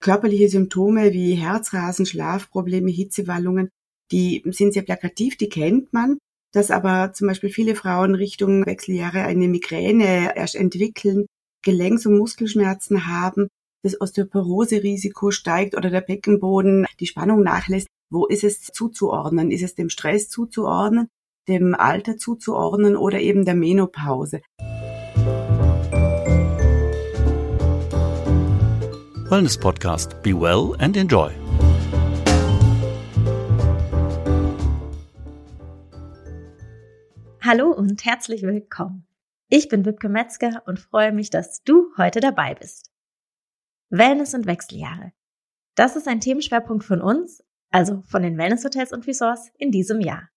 Körperliche Symptome wie Herzrasen, Schlafprobleme, Hitzewallungen, die sind sehr plakativ, die kennt man. Dass aber zum Beispiel viele Frauen Richtung Wechseljahre eine Migräne erst entwickeln, Gelenks- und Muskelschmerzen haben, das Osteoporose-Risiko steigt oder der Beckenboden die Spannung nachlässt. Wo ist es zuzuordnen? Ist es dem Stress zuzuordnen, dem Alter zuzuordnen oder eben der Menopause? Wellness Podcast. Be well and enjoy. Hallo und herzlich willkommen. Ich bin Wibke Metzger und freue mich, dass du heute dabei bist. Wellness und Wechseljahre. Das ist ein Themenschwerpunkt von uns, also von den Wellness Hotels und Resorts in diesem Jahr.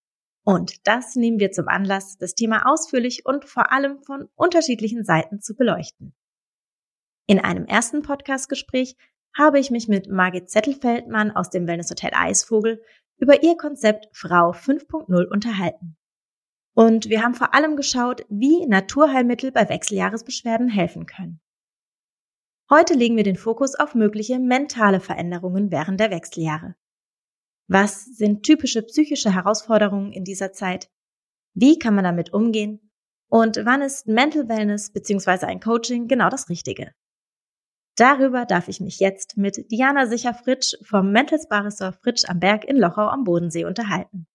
Und das nehmen wir zum Anlass, das Thema ausführlich und vor allem von unterschiedlichen Seiten zu beleuchten. In einem ersten Podcastgespräch habe ich mich mit Margit Zettelfeldmann aus dem Wellnesshotel Eisvogel über ihr Konzept Frau 5.0 unterhalten. Und wir haben vor allem geschaut, wie Naturheilmittel bei Wechseljahresbeschwerden helfen können. Heute legen wir den Fokus auf mögliche mentale Veränderungen während der Wechseljahre. Was sind typische psychische Herausforderungen in dieser Zeit? Wie kann man damit umgehen? Und wann ist Mental Wellness bzw. ein Coaching genau das Richtige? Darüber darf ich mich jetzt mit Diana Sicher-Fritsch vom Mental Spa Ressort Fritsch am Berg in Lochau am Bodensee unterhalten.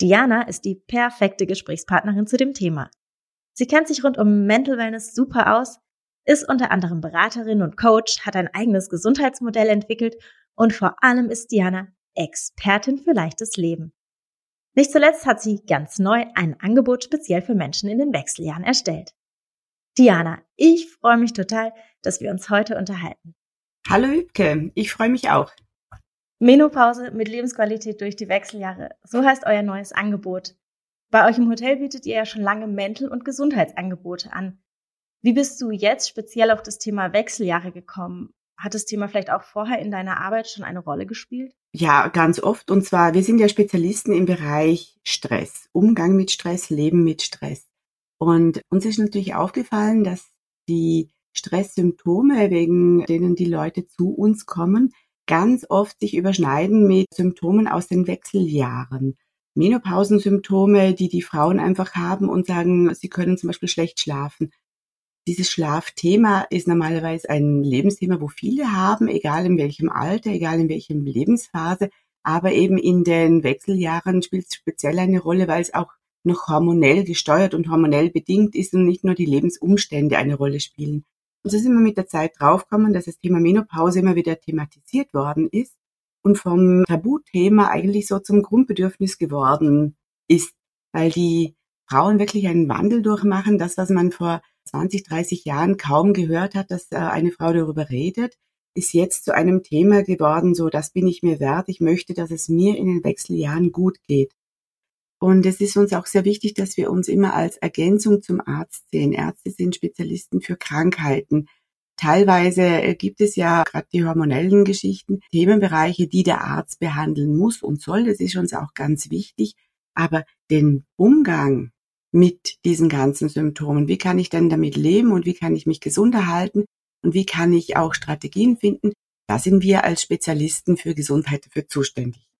Diana ist die perfekte Gesprächspartnerin zu dem Thema. Sie kennt sich rund um Mental Wellness super aus, ist unter anderem Beraterin und Coach, hat ein eigenes Gesundheitsmodell entwickelt und vor allem ist Diana Expertin für leichtes Leben. Nicht zuletzt hat sie ganz neu ein Angebot speziell für Menschen in den Wechseljahren erstellt. Diana, ich freue mich total, dass wir uns heute unterhalten. Hallo Übke, ich freue mich auch. Menopause mit Lebensqualität durch die Wechseljahre. So heißt euer neues Angebot. Bei euch im Hotel bietet ihr ja schon lange Mental- und Gesundheitsangebote an. Wie bist du jetzt speziell auf das Thema Wechseljahre gekommen? Hat das Thema vielleicht auch vorher in deiner Arbeit schon eine Rolle gespielt? Ja, ganz oft. Und zwar, wir sind ja Spezialisten im Bereich Stress, Umgang mit Stress, Leben mit Stress. Und uns ist natürlich aufgefallen, dass die Stresssymptome, wegen denen die Leute zu uns kommen, ganz oft sich überschneiden mit Symptomen aus den Wechseljahren. Menopausensymptome, die die Frauen einfach haben und sagen, sie können zum Beispiel schlecht schlafen. Dieses Schlafthema ist normalerweise ein Lebensthema, wo viele haben, egal in welchem Alter, egal in welchem Lebensphase. Aber eben in den Wechseljahren spielt es speziell eine Rolle, weil es auch noch hormonell gesteuert und hormonell bedingt ist und nicht nur die Lebensumstände eine Rolle spielen. Und so sind wir mit der Zeit draufgekommen, dass das Thema Menopause immer wieder thematisiert worden ist und vom Tabuthema eigentlich so zum Grundbedürfnis geworden ist, weil die Frauen wirklich einen Wandel durchmachen. Das, was man vor 20, 30 Jahren kaum gehört hat, dass äh, eine Frau darüber redet, ist jetzt zu einem Thema geworden, so das bin ich mir wert. Ich möchte, dass es mir in den Wechseljahren gut geht. Und es ist uns auch sehr wichtig, dass wir uns immer als Ergänzung zum Arzt sehen. Ärzte sind Spezialisten für Krankheiten. Teilweise äh, gibt es ja gerade die hormonellen Geschichten, Themenbereiche, die der Arzt behandeln muss und soll. Das ist uns auch ganz wichtig. Aber den Umgang mit diesen ganzen Symptomen, wie kann ich denn damit leben und wie kann ich mich gesund erhalten und wie kann ich auch Strategien finden, da sind wir als Spezialisten für Gesundheit dafür zuständig.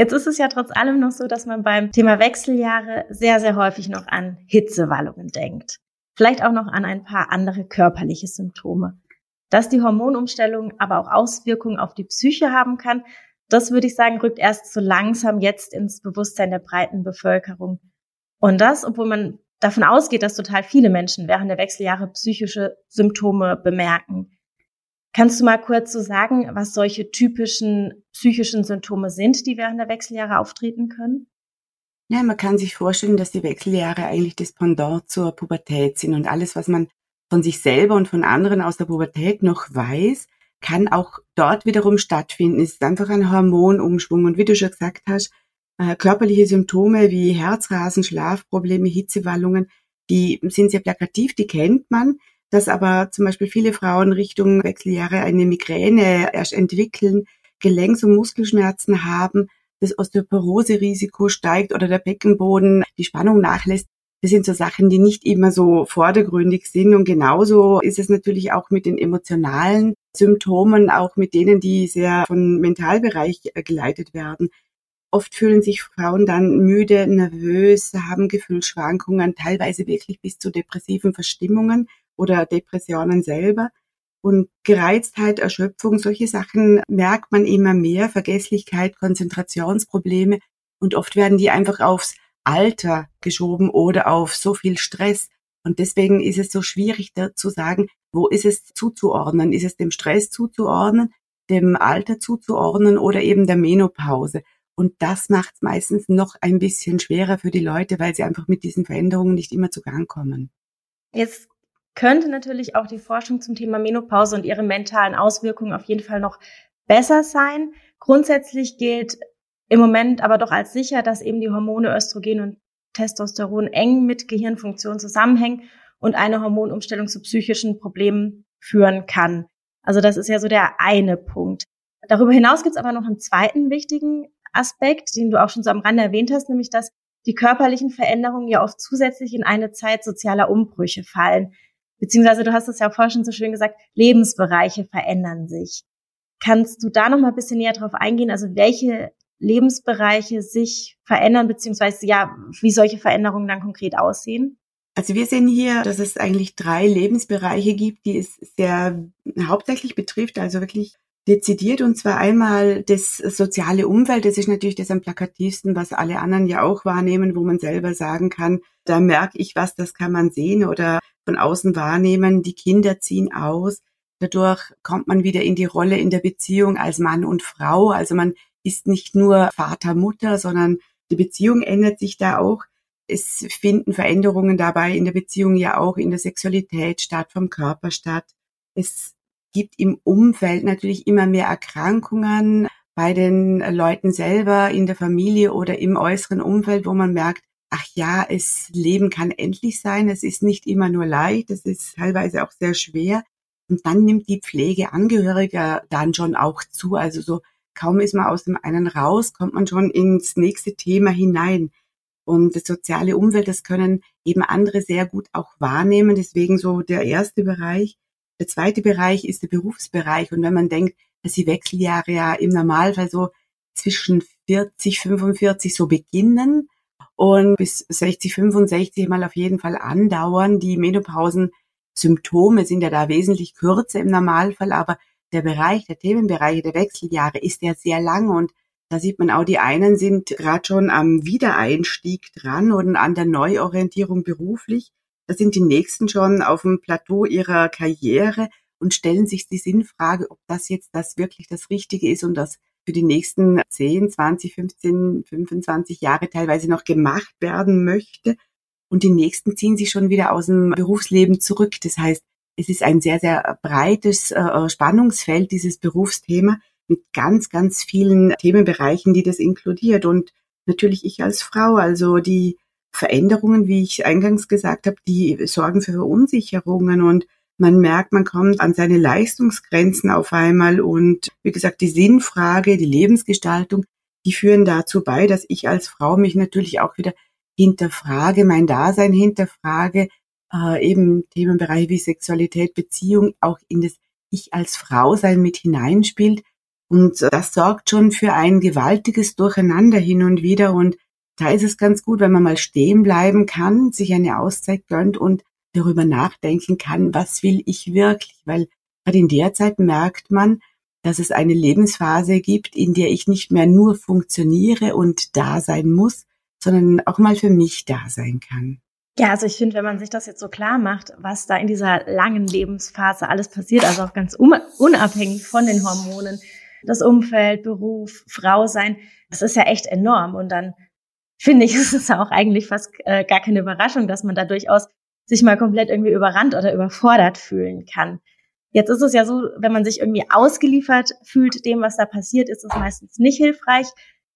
Jetzt ist es ja trotz allem noch so, dass man beim Thema Wechseljahre sehr, sehr häufig noch an Hitzewallungen denkt. Vielleicht auch noch an ein paar andere körperliche Symptome. Dass die Hormonumstellung aber auch Auswirkungen auf die Psyche haben kann, das würde ich sagen, rückt erst so langsam jetzt ins Bewusstsein der breiten Bevölkerung. Und das, obwohl man davon ausgeht, dass total viele Menschen während der Wechseljahre psychische Symptome bemerken. Kannst du mal kurz so sagen, was solche typischen psychischen Symptome sind, die während der Wechseljahre auftreten können? Ja, man kann sich vorstellen, dass die Wechseljahre eigentlich das Pendant zur Pubertät sind und alles, was man von sich selber und von anderen aus der Pubertät noch weiß, kann auch dort wiederum stattfinden. Es ist einfach ein Hormonumschwung und wie du schon gesagt hast, äh, körperliche Symptome wie Herzrasen, Schlafprobleme, Hitzewallungen, die sind sehr plakativ, die kennt man dass aber zum Beispiel viele Frauen Richtung Wechseljahre eine Migräne erst entwickeln, Gelenks- und Muskelschmerzen haben, das Osteoporose-Risiko steigt oder der Beckenboden die Spannung nachlässt. Das sind so Sachen, die nicht immer so vordergründig sind. Und genauso ist es natürlich auch mit den emotionalen Symptomen, auch mit denen, die sehr vom Mentalbereich äh, geleitet werden. Oft fühlen sich Frauen dann müde, nervös, haben Gefühlsschwankungen, teilweise wirklich bis zu depressiven Verstimmungen oder Depressionen selber. Und Gereiztheit, Erschöpfung, solche Sachen merkt man immer mehr, Vergesslichkeit, Konzentrationsprobleme. Und oft werden die einfach aufs Alter geschoben oder auf so viel Stress. Und deswegen ist es so schwierig da zu sagen, wo ist es zuzuordnen? Ist es dem Stress zuzuordnen, dem Alter zuzuordnen oder eben der Menopause? Und das macht es meistens noch ein bisschen schwerer für die Leute, weil sie einfach mit diesen Veränderungen nicht immer zu Gang kommen. Jetzt könnte natürlich auch die Forschung zum Thema Menopause und ihre mentalen Auswirkungen auf jeden Fall noch besser sein. Grundsätzlich gilt im Moment aber doch als sicher, dass eben die Hormone Östrogen und Testosteron eng mit Gehirnfunktion zusammenhängen und eine Hormonumstellung zu psychischen Problemen führen kann. Also das ist ja so der eine Punkt. Darüber hinaus gibt es aber noch einen zweiten wichtigen Aspekt, den du auch schon so am Rande erwähnt hast, nämlich dass die körperlichen Veränderungen ja oft zusätzlich in eine Zeit sozialer Umbrüche fallen. Beziehungsweise, du hast es ja vorhin schon so schön gesagt, Lebensbereiche verändern sich. Kannst du da noch mal ein bisschen näher drauf eingehen? Also welche Lebensbereiche sich verändern, beziehungsweise ja, wie solche Veränderungen dann konkret aussehen? Also wir sehen hier, dass es eigentlich drei Lebensbereiche gibt, die es sehr hauptsächlich betrifft, also wirklich dezidiert. Und zwar einmal das soziale Umfeld. Das ist natürlich das am plakativsten, was alle anderen ja auch wahrnehmen, wo man selber sagen kann, da merke ich was, das kann man sehen oder von außen wahrnehmen. Die Kinder ziehen aus. Dadurch kommt man wieder in die Rolle in der Beziehung als Mann und Frau. Also man ist nicht nur Vater, Mutter, sondern die Beziehung ändert sich da auch. Es finden Veränderungen dabei in der Beziehung ja auch in der Sexualität statt, vom Körper statt. Es gibt im Umfeld natürlich immer mehr Erkrankungen bei den Leuten selber, in der Familie oder im äußeren Umfeld, wo man merkt, ach ja, es Leben kann endlich sein, es ist nicht immer nur leicht, es ist teilweise auch sehr schwer. Und dann nimmt die Pflege Angehöriger dann schon auch zu. Also so kaum ist man aus dem einen raus, kommt man schon ins nächste Thema hinein. Und das soziale Umfeld, das können eben andere sehr gut auch wahrnehmen. Deswegen so der erste Bereich. Der zweite Bereich ist der Berufsbereich. Und wenn man denkt, dass die Wechseljahre ja im Normalfall so zwischen 40, 45 so beginnen und bis 60, 65 mal auf jeden Fall andauern. Die Menopausen-Symptome sind ja da wesentlich kürzer im Normalfall, aber der Bereich, der Themenbereiche der Wechseljahre ist ja sehr lang und da sieht man auch, die einen sind gerade schon am Wiedereinstieg dran und an der Neuorientierung beruflich. Da sind die nächsten schon auf dem Plateau ihrer Karriere und stellen sich die Sinnfrage, ob das jetzt das wirklich das Richtige ist und das für die nächsten 10, 20, 15, 25 Jahre teilweise noch gemacht werden möchte. Und die nächsten ziehen sich schon wieder aus dem Berufsleben zurück. Das heißt, es ist ein sehr, sehr breites äh, Spannungsfeld, dieses Berufsthema, mit ganz, ganz vielen Themenbereichen, die das inkludiert. Und natürlich ich als Frau, also die Veränderungen, wie ich eingangs gesagt habe, die sorgen für Verunsicherungen und man merkt, man kommt an seine Leistungsgrenzen auf einmal und wie gesagt, die Sinnfrage, die Lebensgestaltung, die führen dazu bei, dass ich als Frau mich natürlich auch wieder hinterfrage, mein Dasein hinterfrage, äh, eben Themenbereiche wie Sexualität, Beziehung auch in das Ich als Frau sein mit hineinspielt. Und das sorgt schon für ein gewaltiges Durcheinander hin und wieder. Und da ist es ganz gut, wenn man mal stehen bleiben kann, sich eine Auszeit gönnt und darüber nachdenken kann, was will ich wirklich? Weil gerade in der Zeit merkt man, dass es eine Lebensphase gibt, in der ich nicht mehr nur funktioniere und da sein muss, sondern auch mal für mich da sein kann. Ja, also ich finde, wenn man sich das jetzt so klar macht, was da in dieser langen Lebensphase alles passiert, also auch ganz unabhängig von den Hormonen, das Umfeld, Beruf, Frau sein, das ist ja echt enorm. Und dann finde ich, ist es auch eigentlich fast äh, gar keine Überraschung, dass man da durchaus sich mal komplett irgendwie überrannt oder überfordert fühlen kann. Jetzt ist es ja so, wenn man sich irgendwie ausgeliefert fühlt dem, was da passiert, ist es meistens nicht hilfreich.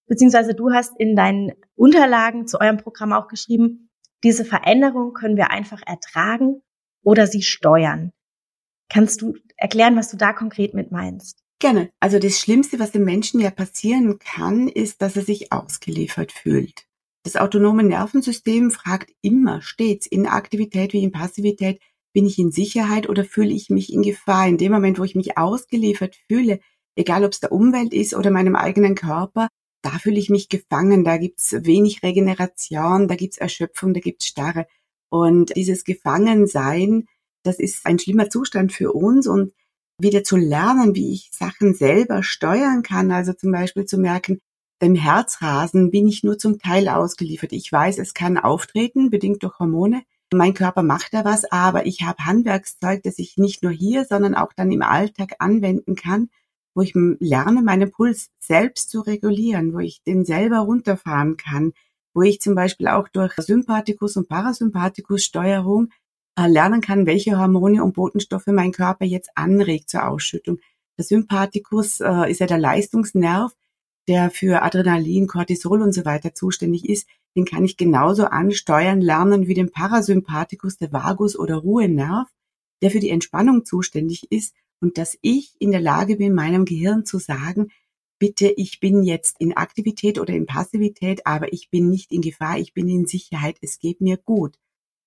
Beziehungsweise du hast in deinen Unterlagen zu eurem Programm auch geschrieben, diese Veränderung können wir einfach ertragen oder sie steuern. Kannst du erklären, was du da konkret mit meinst? Gerne. Also das Schlimmste, was dem Menschen ja passieren kann, ist, dass er sich ausgeliefert fühlt. Das autonome Nervensystem fragt immer stets in Aktivität wie in Passivität, bin ich in Sicherheit oder fühle ich mich in Gefahr? In dem Moment, wo ich mich ausgeliefert fühle, egal ob es der Umwelt ist oder meinem eigenen Körper, da fühle ich mich gefangen, da gibt's wenig Regeneration, da gibt's Erschöpfung, da gibt's Starre. Und dieses Gefangensein, das ist ein schlimmer Zustand für uns und wieder zu lernen, wie ich Sachen selber steuern kann, also zum Beispiel zu merken, dem Herzrasen bin ich nur zum Teil ausgeliefert. Ich weiß, es kann auftreten, bedingt durch Hormone, mein Körper macht da was, aber ich habe Handwerkszeug, das ich nicht nur hier, sondern auch dann im Alltag anwenden kann, wo ich lerne, meinen Puls selbst zu regulieren, wo ich den selber runterfahren kann, wo ich zum Beispiel auch durch Sympathikus und Parasympathikus Steuerung äh, lernen kann, welche Hormone und Botenstoffe mein Körper jetzt anregt zur Ausschüttung. Der Sympathikus äh, ist ja der Leistungsnerv, der für Adrenalin, Cortisol und so weiter zuständig ist den kann ich genauso ansteuern lernen wie den Parasympathikus, der Vagus oder Ruhenerv, der für die Entspannung zuständig ist und dass ich in der Lage bin, meinem Gehirn zu sagen, bitte, ich bin jetzt in Aktivität oder in Passivität, aber ich bin nicht in Gefahr, ich bin in Sicherheit, es geht mir gut.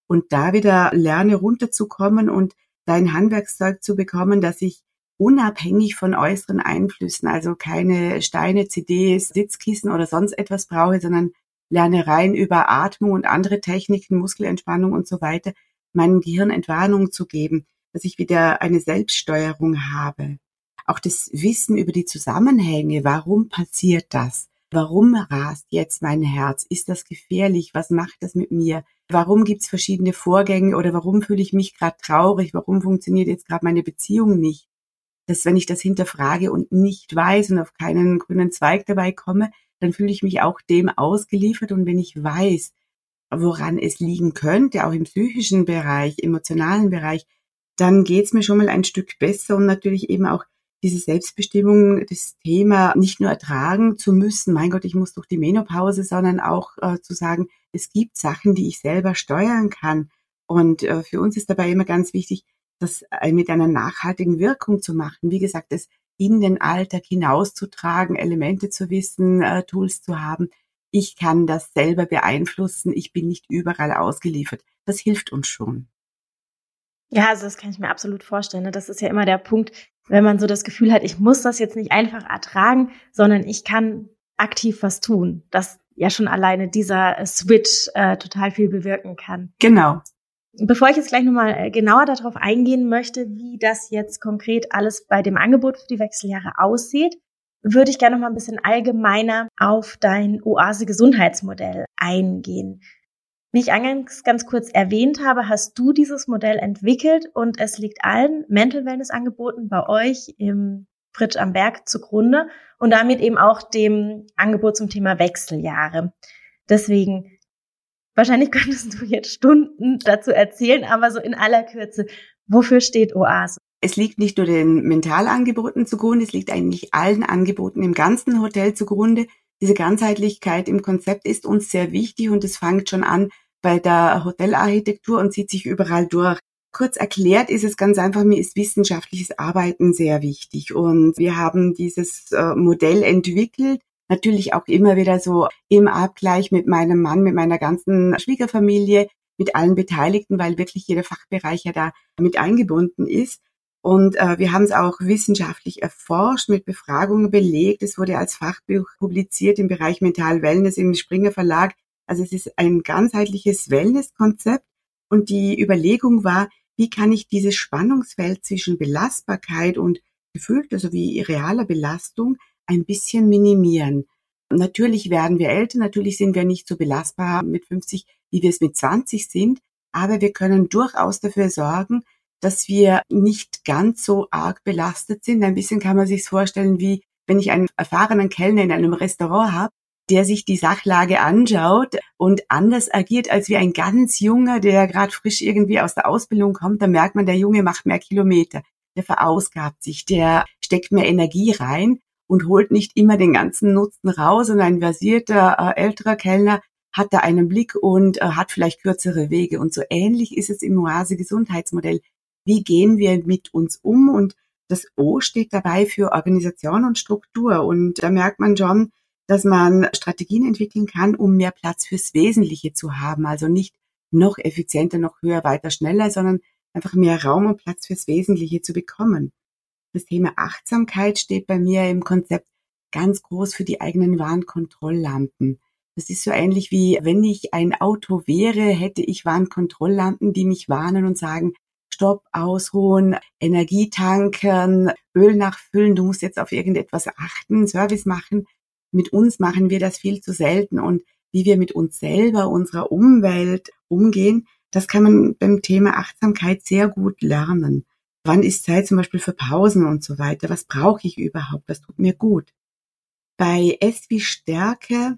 Und da wieder lerne runterzukommen und dein Handwerkszeug zu bekommen, dass ich unabhängig von äußeren Einflüssen, also keine Steine, CDs, Sitzkissen oder sonst etwas brauche, sondern lerne rein über Atmung und andere Techniken, Muskelentspannung und so weiter, meinem Gehirn Entwarnung zu geben, dass ich wieder eine Selbststeuerung habe. Auch das Wissen über die Zusammenhänge, warum passiert das? Warum rast jetzt mein Herz? Ist das gefährlich? Was macht das mit mir? Warum gibt's verschiedene Vorgänge oder warum fühle ich mich gerade traurig? Warum funktioniert jetzt gerade meine Beziehung nicht? Dass wenn ich das hinterfrage und nicht weiß und auf keinen grünen Zweig dabei komme, dann fühle ich mich auch dem ausgeliefert. Und wenn ich weiß, woran es liegen könnte, auch im psychischen Bereich, emotionalen Bereich, dann geht's mir schon mal ein Stück besser und natürlich eben auch diese Selbstbestimmung, das Thema nicht nur ertragen zu müssen, mein Gott, ich muss durch die Menopause, sondern auch äh, zu sagen, es gibt Sachen, die ich selber steuern kann. Und äh, für uns ist dabei immer ganz wichtig, das äh, mit einer nachhaltigen Wirkung zu machen. Wie gesagt, es in den Alltag hinauszutragen, Elemente zu wissen, äh, Tools zu haben. Ich kann das selber beeinflussen. Ich bin nicht überall ausgeliefert. Das hilft uns schon. Ja, also das kann ich mir absolut vorstellen. Ne? Das ist ja immer der Punkt, wenn man so das Gefühl hat, ich muss das jetzt nicht einfach ertragen, sondern ich kann aktiv was tun. Dass ja schon alleine dieser Switch äh, total viel bewirken kann. Genau. Bevor ich jetzt gleich nochmal äh, genauer darauf eingehen möchte, wie das jetzt konkret alles bei dem Angebot für die Wechseljahre aussieht, würde ich gerne noch mal ein bisschen allgemeiner auf dein Oase-Gesundheitsmodell eingehen. Wie ich eingangs ganz kurz erwähnt habe, hast du dieses Modell entwickelt und es liegt allen Mental Wellness Angeboten bei euch im Fritsch am Berg zugrunde und damit eben auch dem Angebot zum Thema Wechseljahre. Deswegen Wahrscheinlich könntest du jetzt Stunden dazu erzählen, aber so in aller Kürze, wofür steht Oase? Es liegt nicht nur den Mentalangeboten zugrunde, es liegt eigentlich allen Angeboten im ganzen Hotel zugrunde. Diese Ganzheitlichkeit im Konzept ist uns sehr wichtig und es fängt schon an bei der Hotelarchitektur und zieht sich überall durch. Kurz erklärt ist es ganz einfach, mir ist wissenschaftliches Arbeiten sehr wichtig und wir haben dieses äh, Modell entwickelt natürlich auch immer wieder so im Abgleich mit meinem Mann, mit meiner ganzen Schwiegerfamilie, mit allen Beteiligten, weil wirklich jeder Fachbereich ja da mit eingebunden ist. Und äh, wir haben es auch wissenschaftlich erforscht, mit Befragungen belegt. Es wurde als Fachbuch publiziert im Bereich Mental Wellness im Springer Verlag. Also es ist ein ganzheitliches Wellness-Konzept. Und die Überlegung war, wie kann ich dieses Spannungsfeld zwischen Belastbarkeit und gefühlter sowie realer Belastung ein bisschen minimieren. Natürlich werden wir älter, natürlich sind wir nicht so belastbar mit 50, wie wir es mit 20 sind, aber wir können durchaus dafür sorgen, dass wir nicht ganz so arg belastet sind. Ein bisschen kann man sich vorstellen, wie wenn ich einen erfahrenen Kellner in einem Restaurant habe, der sich die Sachlage anschaut und anders agiert als wie ein ganz junger, der gerade frisch irgendwie aus der Ausbildung kommt, dann merkt man, der Junge macht mehr Kilometer, der verausgabt sich, der steckt mehr Energie rein und holt nicht immer den ganzen Nutzen raus. Und ein versierter äh, älterer Kellner hat da einen Blick und äh, hat vielleicht kürzere Wege. Und so ähnlich ist es im Oase Gesundheitsmodell. Wie gehen wir mit uns um? Und das O steht dabei für Organisation und Struktur. Und da merkt man schon, dass man Strategien entwickeln kann, um mehr Platz fürs Wesentliche zu haben. Also nicht noch effizienter, noch höher, weiter, schneller, sondern einfach mehr Raum und Platz fürs Wesentliche zu bekommen. Das Thema Achtsamkeit steht bei mir im Konzept ganz groß für die eigenen Warnkontrolllampen. Das ist so ähnlich wie, wenn ich ein Auto wäre, hätte ich Warnkontrolllampen, die mich warnen und sagen, Stopp, ausruhen, Energie tanken, Öl nachfüllen, du musst jetzt auf irgendetwas achten, Service machen. Mit uns machen wir das viel zu selten und wie wir mit uns selber, unserer Umwelt umgehen, das kann man beim Thema Achtsamkeit sehr gut lernen. Wann ist Zeit zum Beispiel für Pausen und so weiter? Was brauche ich überhaupt? Was tut mir gut? Bei S wie Stärke,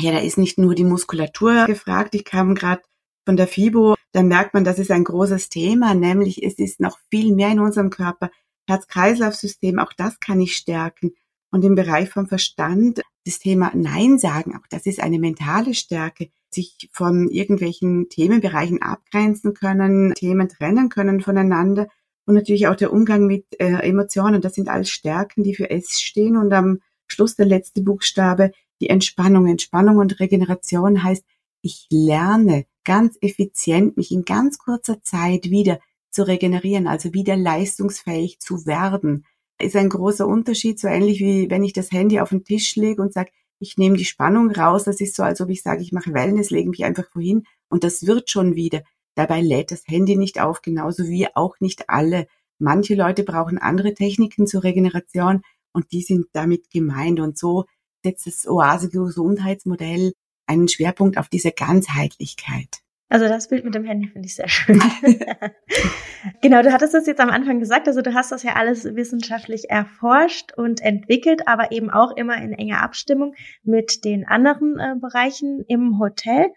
ja, da ist nicht nur die Muskulatur gefragt. Ich kam gerade von der FIBO, da merkt man, das ist ein großes Thema, nämlich es ist noch viel mehr in unserem Körper. Herz-Kreislauf-System, auch das kann ich stärken. Und im Bereich vom Verstand, das Thema Nein sagen, auch das ist eine mentale Stärke, sich von irgendwelchen Themenbereichen abgrenzen können, Themen trennen können voneinander und natürlich auch der Umgang mit äh, Emotionen. Das sind alles Stärken, die für S stehen und am Schluss der letzte Buchstabe, die Entspannung. Entspannung und Regeneration heißt, ich lerne ganz effizient, mich in ganz kurzer Zeit wieder zu regenerieren, also wieder leistungsfähig zu werden. Ist ein großer Unterschied, so ähnlich wie wenn ich das Handy auf den Tisch lege und sage, ich nehme die Spannung raus. Das ist so, als ob ich sage, ich mache Wellness, lege mich einfach wohin und das wird schon wieder. Dabei lädt das Handy nicht auf, genauso wie auch nicht alle. Manche Leute brauchen andere Techniken zur Regeneration und die sind damit gemeint. Und so setzt das Oase-Gesundheitsmodell einen Schwerpunkt auf diese Ganzheitlichkeit. Also das Bild mit dem Handy finde ich sehr schön. genau, du hattest das jetzt am Anfang gesagt, also du hast das ja alles wissenschaftlich erforscht und entwickelt, aber eben auch immer in enger Abstimmung mit den anderen äh, Bereichen im Hotel.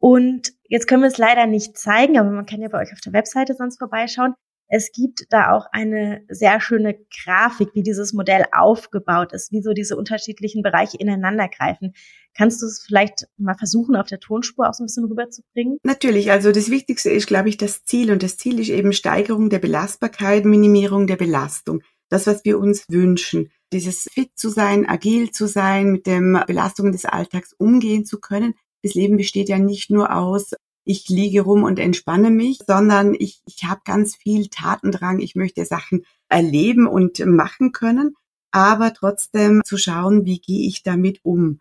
Und jetzt können wir es leider nicht zeigen, aber man kann ja bei euch auf der Webseite sonst vorbeischauen. Es gibt da auch eine sehr schöne Grafik, wie dieses Modell aufgebaut ist, wie so diese unterschiedlichen Bereiche ineinander greifen. Kannst du es vielleicht mal versuchen, auf der Tonspur auch so ein bisschen rüberzubringen? Natürlich. Also das Wichtigste ist, glaube ich, das Ziel. Und das Ziel ist eben Steigerung der Belastbarkeit, Minimierung der Belastung. Das, was wir uns wünschen. Dieses fit zu sein, agil zu sein, mit den Belastungen des Alltags umgehen zu können. Das Leben besteht ja nicht nur aus ich liege rum und entspanne mich, sondern ich, ich habe ganz viel Tatendrang. Ich möchte Sachen erleben und machen können, aber trotzdem zu schauen, wie gehe ich damit um.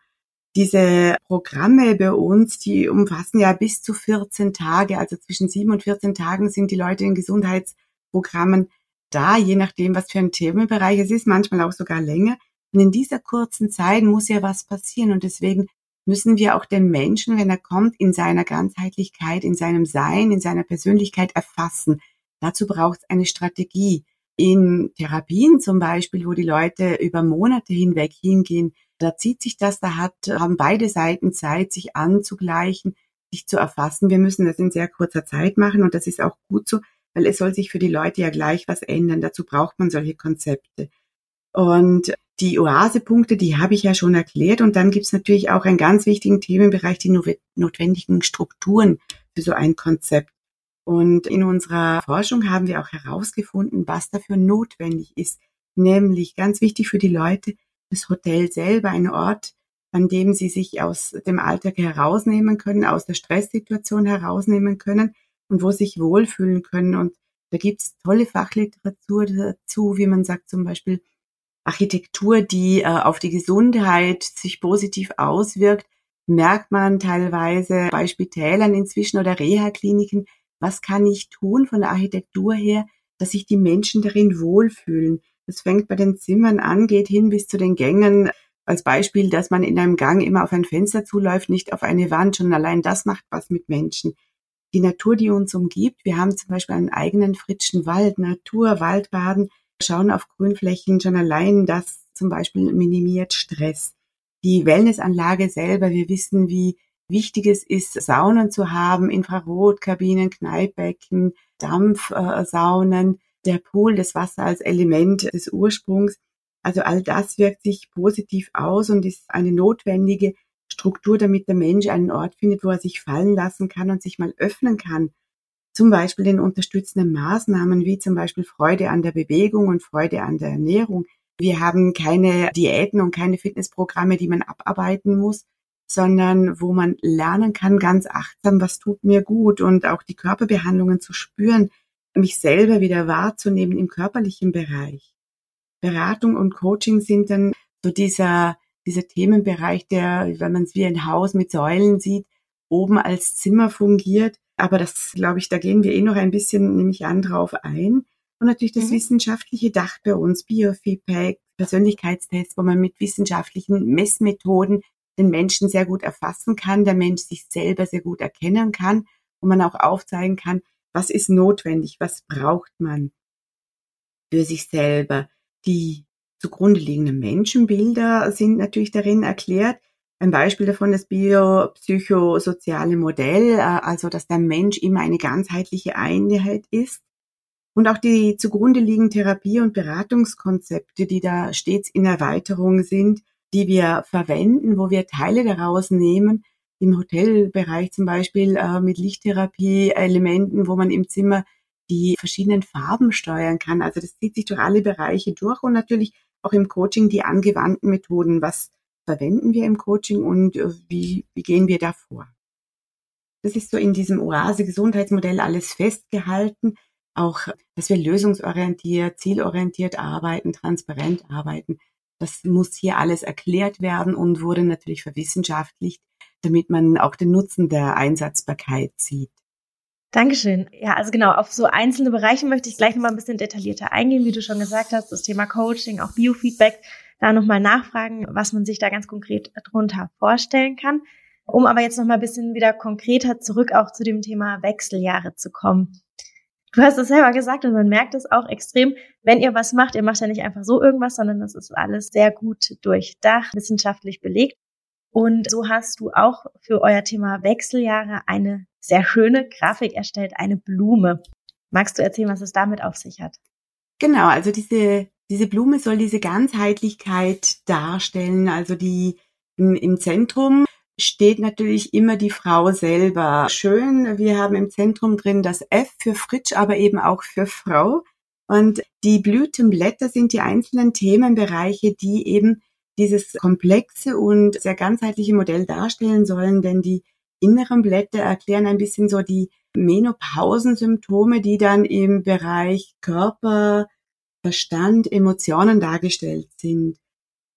Diese Programme bei uns, die umfassen ja bis zu 14 Tage, also zwischen sieben und 14 Tagen sind die Leute in Gesundheitsprogrammen da, je nachdem, was für ein Themenbereich es ist, manchmal auch sogar länger. Und in dieser kurzen Zeit muss ja was passieren und deswegen müssen wir auch den Menschen, wenn er kommt, in seiner Ganzheitlichkeit, in seinem Sein, in seiner Persönlichkeit erfassen. Dazu braucht es eine Strategie. In Therapien zum Beispiel, wo die Leute über Monate hinweg hingehen, da zieht sich das, da hat, haben beide Seiten Zeit, sich anzugleichen, sich zu erfassen. Wir müssen das in sehr kurzer Zeit machen und das ist auch gut so, weil es soll sich für die Leute ja gleich was ändern. Dazu braucht man solche Konzepte. Und die Oasepunkte, die habe ich ja schon erklärt. Und dann gibt es natürlich auch einen ganz wichtigen Themenbereich, die notwendigen Strukturen für so ein Konzept. Und in unserer Forschung haben wir auch herausgefunden, was dafür notwendig ist. Nämlich ganz wichtig für die Leute, das Hotel selber, ein Ort, an dem sie sich aus dem Alltag herausnehmen können, aus der Stresssituation herausnehmen können und wo sich wohlfühlen können. Und da gibt es tolle Fachliteratur dazu, wie man sagt zum Beispiel Architektur, die äh, auf die Gesundheit sich positiv auswirkt, merkt man teilweise bei Spitälern inzwischen oder Reha-Kliniken, was kann ich tun von der Architektur her, dass sich die Menschen darin wohlfühlen. Das fängt bei den Zimmern an, geht hin bis zu den Gängen. Als Beispiel, dass man in einem Gang immer auf ein Fenster zuläuft, nicht auf eine Wand. Schon allein das macht was mit Menschen. Die Natur, die uns umgibt. Wir haben zum Beispiel einen eigenen Fritschen Wald, Natur, Waldbaden schauen auf Grünflächen schon allein, das zum Beispiel minimiert Stress. Die Wellnessanlage selber, wir wissen, wie wichtig es ist, Saunen zu haben, Infrarotkabinen, Kneippbecken, Dampfsaunen, der Pool, das Wasser als Element des Ursprungs. Also all das wirkt sich positiv aus und ist eine notwendige Struktur, damit der Mensch einen Ort findet, wo er sich fallen lassen kann und sich mal öffnen kann zum Beispiel in unterstützenden Maßnahmen wie zum Beispiel Freude an der Bewegung und Freude an der Ernährung. Wir haben keine Diäten und keine Fitnessprogramme, die man abarbeiten muss, sondern wo man lernen kann, ganz achtsam, was tut mir gut und auch die Körperbehandlungen zu spüren, mich selber wieder wahrzunehmen im körperlichen Bereich. Beratung und Coaching sind dann so dieser, dieser Themenbereich, der, wenn man es wie ein Haus mit Säulen sieht, oben als Zimmer fungiert. Aber das, glaube ich, da gehen wir eh noch ein bisschen, nämlich an, drauf ein. Und natürlich das mhm. wissenschaftliche Dach bei uns, Biofeedback, Persönlichkeitstests, wo man mit wissenschaftlichen Messmethoden den Menschen sehr gut erfassen kann, der Mensch sich selber sehr gut erkennen kann und man auch aufzeigen kann, was ist notwendig, was braucht man für sich selber. Die zugrunde liegenden Menschenbilder sind natürlich darin erklärt. Ein Beispiel davon das biopsychosoziale Modell, äh, also dass der Mensch immer eine ganzheitliche Einheit ist und auch die zugrunde liegenden Therapie- und Beratungskonzepte, die da stets in Erweiterung sind, die wir verwenden, wo wir Teile daraus nehmen, im Hotelbereich zum Beispiel äh, mit Lichttherapie-Elementen, wo man im Zimmer die verschiedenen Farben steuern kann. Also das zieht sich durch alle Bereiche durch und natürlich auch im Coaching die angewandten Methoden. Was verwenden wir im Coaching und äh, wie, wie gehen wir da vor? Das ist so in diesem Oase-Gesundheitsmodell alles festgehalten auch, dass wir lösungsorientiert, zielorientiert arbeiten, transparent arbeiten. Das muss hier alles erklärt werden und wurde natürlich verwissenschaftlicht, damit man auch den Nutzen der Einsatzbarkeit sieht. Dankeschön. Ja, also genau, auf so einzelne Bereiche möchte ich gleich nochmal ein bisschen detaillierter eingehen, wie du schon gesagt hast, das Thema Coaching, auch Biofeedback, da nochmal nachfragen, was man sich da ganz konkret darunter vorstellen kann. Um aber jetzt nochmal ein bisschen wieder konkreter zurück auch zu dem Thema Wechseljahre zu kommen. Du hast es selber gesagt und man merkt es auch extrem, wenn ihr was macht, ihr macht ja nicht einfach so irgendwas, sondern das ist alles sehr gut durchdacht, wissenschaftlich belegt. Und so hast du auch für euer Thema Wechseljahre eine sehr schöne Grafik erstellt, eine Blume. Magst du erzählen, was es damit auf sich hat? Genau, also diese, diese Blume soll diese Ganzheitlichkeit darstellen, also die im, im Zentrum steht natürlich immer die Frau selber. Schön, wir haben im Zentrum drin das F für Fritsch, aber eben auch für Frau. Und die Blütenblätter sind die einzelnen Themenbereiche, die eben dieses komplexe und sehr ganzheitliche Modell darstellen sollen, denn die inneren Blätter erklären ein bisschen so die Menopausensymptome, die dann im Bereich Körper, Verstand, Emotionen dargestellt sind.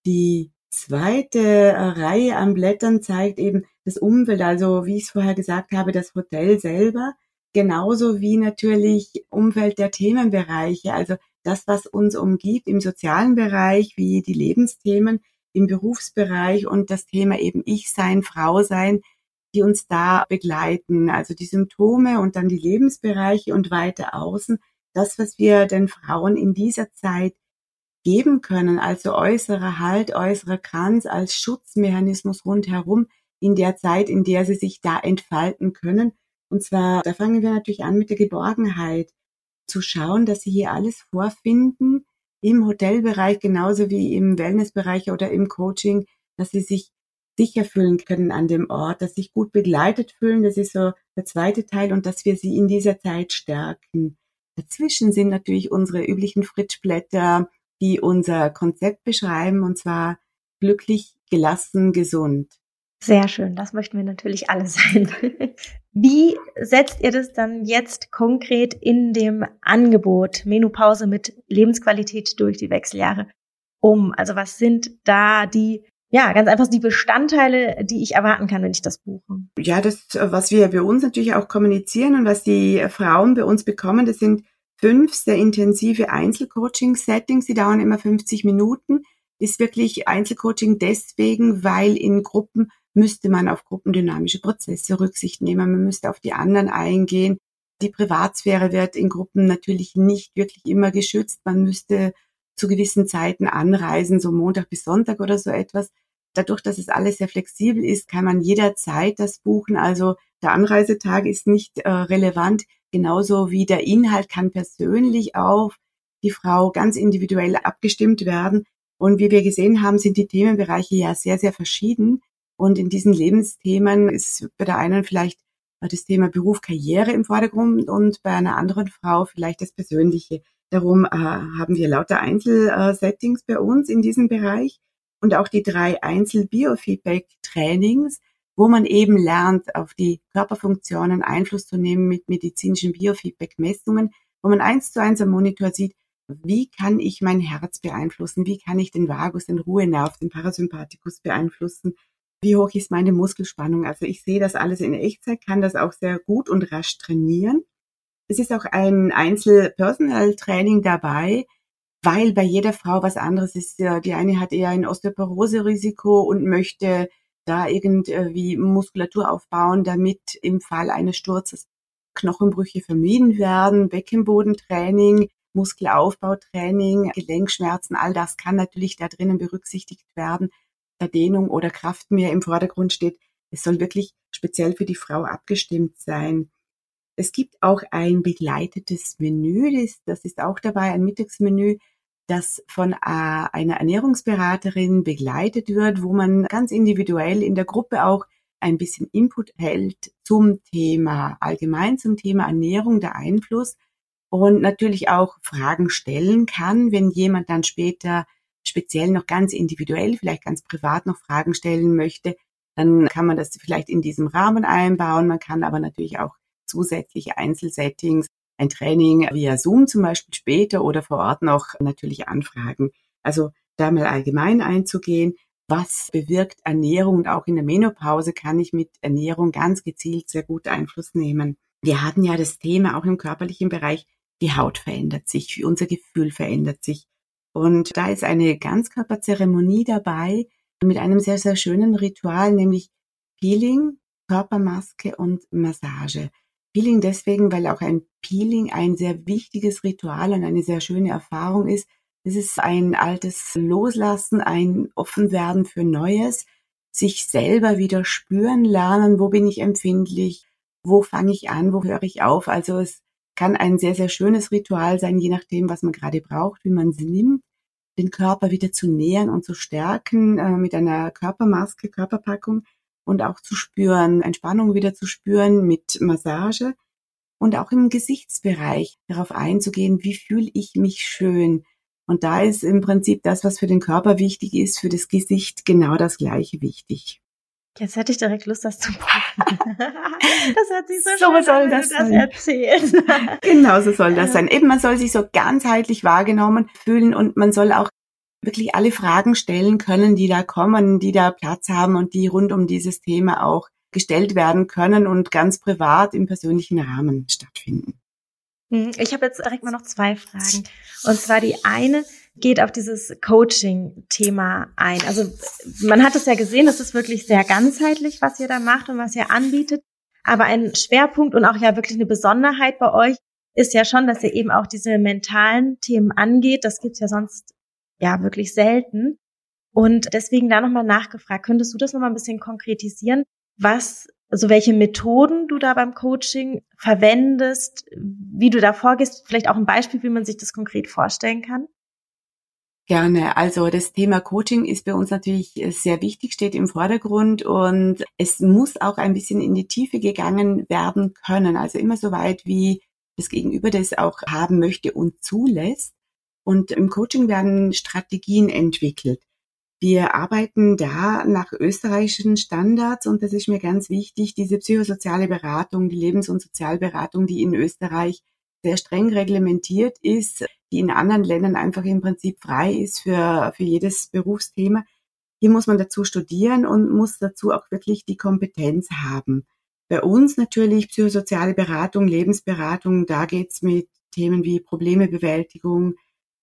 Die zweite Reihe an Blättern zeigt eben das Umfeld, also wie ich es vorher gesagt habe, das Hotel selber, genauso wie natürlich Umfeld der Themenbereiche, also das, was uns umgibt im sozialen Bereich, wie die Lebensthemen, im Berufsbereich und das Thema eben Ich sein, Frau sein, die uns da begleiten. Also die Symptome und dann die Lebensbereiche und weiter außen. Das, was wir den Frauen in dieser Zeit geben können, also äußerer Halt, äußerer Kranz als Schutzmechanismus rundherum in der Zeit, in der sie sich da entfalten können. Und zwar, da fangen wir natürlich an mit der Geborgenheit, zu schauen, dass sie hier alles vorfinden, im Hotelbereich genauso wie im Wellnessbereich oder im Coaching, dass sie sich sicher fühlen können an dem Ort, dass sie sich gut begleitet fühlen, das ist so der zweite Teil und dass wir sie in dieser Zeit stärken. Dazwischen sind natürlich unsere üblichen Fritschblätter, die unser Konzept beschreiben, und zwar glücklich, gelassen, gesund. Sehr schön, das möchten wir natürlich alle sein. Wie setzt ihr das dann jetzt konkret in dem Angebot Menopause mit Lebensqualität durch die Wechseljahre um? Also was sind da die, ja, ganz einfach die Bestandteile, die ich erwarten kann, wenn ich das buche? Ja, das, was wir bei uns natürlich auch kommunizieren und was die Frauen bei uns bekommen, das sind fünf sehr intensive Einzelcoaching-Settings, die dauern immer 50 Minuten. Ist wirklich Einzelcoaching deswegen, weil in Gruppen müsste man auf gruppendynamische Prozesse Rücksicht nehmen, man müsste auf die anderen eingehen. Die Privatsphäre wird in Gruppen natürlich nicht wirklich immer geschützt. Man müsste zu gewissen Zeiten anreisen, so Montag bis Sonntag oder so etwas. Dadurch, dass es alles sehr flexibel ist, kann man jederzeit das buchen. Also der Anreisetag ist nicht äh, relevant. Genauso wie der Inhalt kann persönlich auf die Frau ganz individuell abgestimmt werden. Und wie wir gesehen haben, sind die Themenbereiche ja sehr, sehr verschieden. Und in diesen Lebensthemen ist bei der einen vielleicht das Thema Beruf, Karriere im Vordergrund und bei einer anderen Frau vielleicht das Persönliche. Darum äh, haben wir lauter Einzelsettings bei uns in diesem Bereich und auch die drei Einzel-Biofeedback-Trainings, wo man eben lernt, auf die Körperfunktionen Einfluss zu nehmen mit medizinischen Biofeedback-Messungen, wo man eins zu eins am Monitor sieht, wie kann ich mein Herz beeinflussen, wie kann ich den Vagus, den Ruhenerv, den Parasympathikus beeinflussen, wie hoch ist meine Muskelspannung. Also ich sehe das alles in Echtzeit, kann das auch sehr gut und rasch trainieren. Es ist auch ein Einzel-Personal-Training dabei, weil bei jeder Frau was anderes ist. Die eine hat eher ein Osteoporose-Risiko und möchte da irgendwie Muskulatur aufbauen, damit im Fall eines Sturzes Knochenbrüche vermieden werden, Beckenbodentraining, Muskelaufbautraining, Gelenkschmerzen, all das kann natürlich da drinnen berücksichtigt werden. Verdehnung oder Kraft mehr im Vordergrund steht. Es soll wirklich speziell für die Frau abgestimmt sein. Es gibt auch ein begleitetes Menü, das, ist auch dabei, ein Mittagsmenü, das von äh, einer Ernährungsberaterin begleitet wird, wo man ganz individuell in der Gruppe auch ein bisschen Input hält zum Thema, allgemein zum Thema Ernährung, der Einfluss und natürlich auch Fragen stellen kann, wenn jemand dann später speziell noch ganz individuell, vielleicht ganz privat noch Fragen stellen möchte, dann kann man das vielleicht in diesem Rahmen einbauen. Man kann aber natürlich auch zusätzliche Einzelsettings, ein Training via Zoom zum Beispiel später oder vor Ort noch natürlich anfragen. Also da mal allgemein einzugehen. Was bewirkt Ernährung und auch in der Menopause kann ich mit Ernährung ganz gezielt sehr gut Einfluss nehmen. Wir hatten ja das Thema auch im körperlichen Bereich, die Haut verändert sich, unser Gefühl verändert sich. Und da ist eine Ganzkörperzeremonie dabei mit einem sehr, sehr schönen Ritual, nämlich Peeling, Körpermaske und Massage. Peeling deswegen, weil auch ein Peeling ein sehr wichtiges Ritual und eine sehr schöne Erfahrung ist. Es ist ein altes Loslassen, ein Offenwerden für Neues, sich selber wieder spüren lernen, wo bin ich empfindlich, wo fange ich an, wo höre ich auf. Also es kann ein sehr, sehr schönes Ritual sein, je nachdem, was man gerade braucht, wie man es nimmt, den Körper wieder zu nähern und zu stärken äh, mit einer Körpermaske, Körperpackung und auch zu spüren, Entspannung wieder zu spüren mit Massage und auch im Gesichtsbereich darauf einzugehen, wie fühle ich mich schön. Und da ist im Prinzip das, was für den Körper wichtig ist, für das Gesicht genau das gleiche wichtig. Jetzt hätte ich direkt Lust, das zu probieren. das hat sich so, so schön soll das, das erzählt. genau so soll das sein. Eben, man soll sich so ganzheitlich wahrgenommen fühlen und man soll auch wirklich alle Fragen stellen können, die da kommen, die da Platz haben und die rund um dieses Thema auch gestellt werden können und ganz privat im persönlichen Rahmen stattfinden. Hm, ich habe jetzt direkt mal noch zwei Fragen. Und zwar die eine geht auf dieses Coaching-Thema ein. Also man hat es ja gesehen, es ist wirklich sehr ganzheitlich, was ihr da macht und was ihr anbietet. Aber ein Schwerpunkt und auch ja wirklich eine Besonderheit bei euch ist ja schon, dass ihr eben auch diese mentalen Themen angeht. Das gibt's ja sonst ja wirklich selten. Und deswegen da nochmal nachgefragt, könntest du das nochmal ein bisschen konkretisieren, was, also welche Methoden du da beim Coaching verwendest, wie du da vorgehst, vielleicht auch ein Beispiel, wie man sich das konkret vorstellen kann? Gerne. Also das Thema Coaching ist bei uns natürlich sehr wichtig, steht im Vordergrund und es muss auch ein bisschen in die Tiefe gegangen werden können. Also immer so weit, wie das Gegenüber das auch haben möchte und zulässt. Und im Coaching werden Strategien entwickelt. Wir arbeiten da nach österreichischen Standards und das ist mir ganz wichtig, diese psychosoziale Beratung, die Lebens- und Sozialberatung, die in Österreich sehr streng reglementiert ist, die in anderen Ländern einfach im Prinzip frei ist für, für jedes Berufsthema. Hier muss man dazu studieren und muss dazu auch wirklich die Kompetenz haben. Bei uns natürlich psychosoziale Beratung, Lebensberatung, da geht's mit Themen wie Problemebewältigung,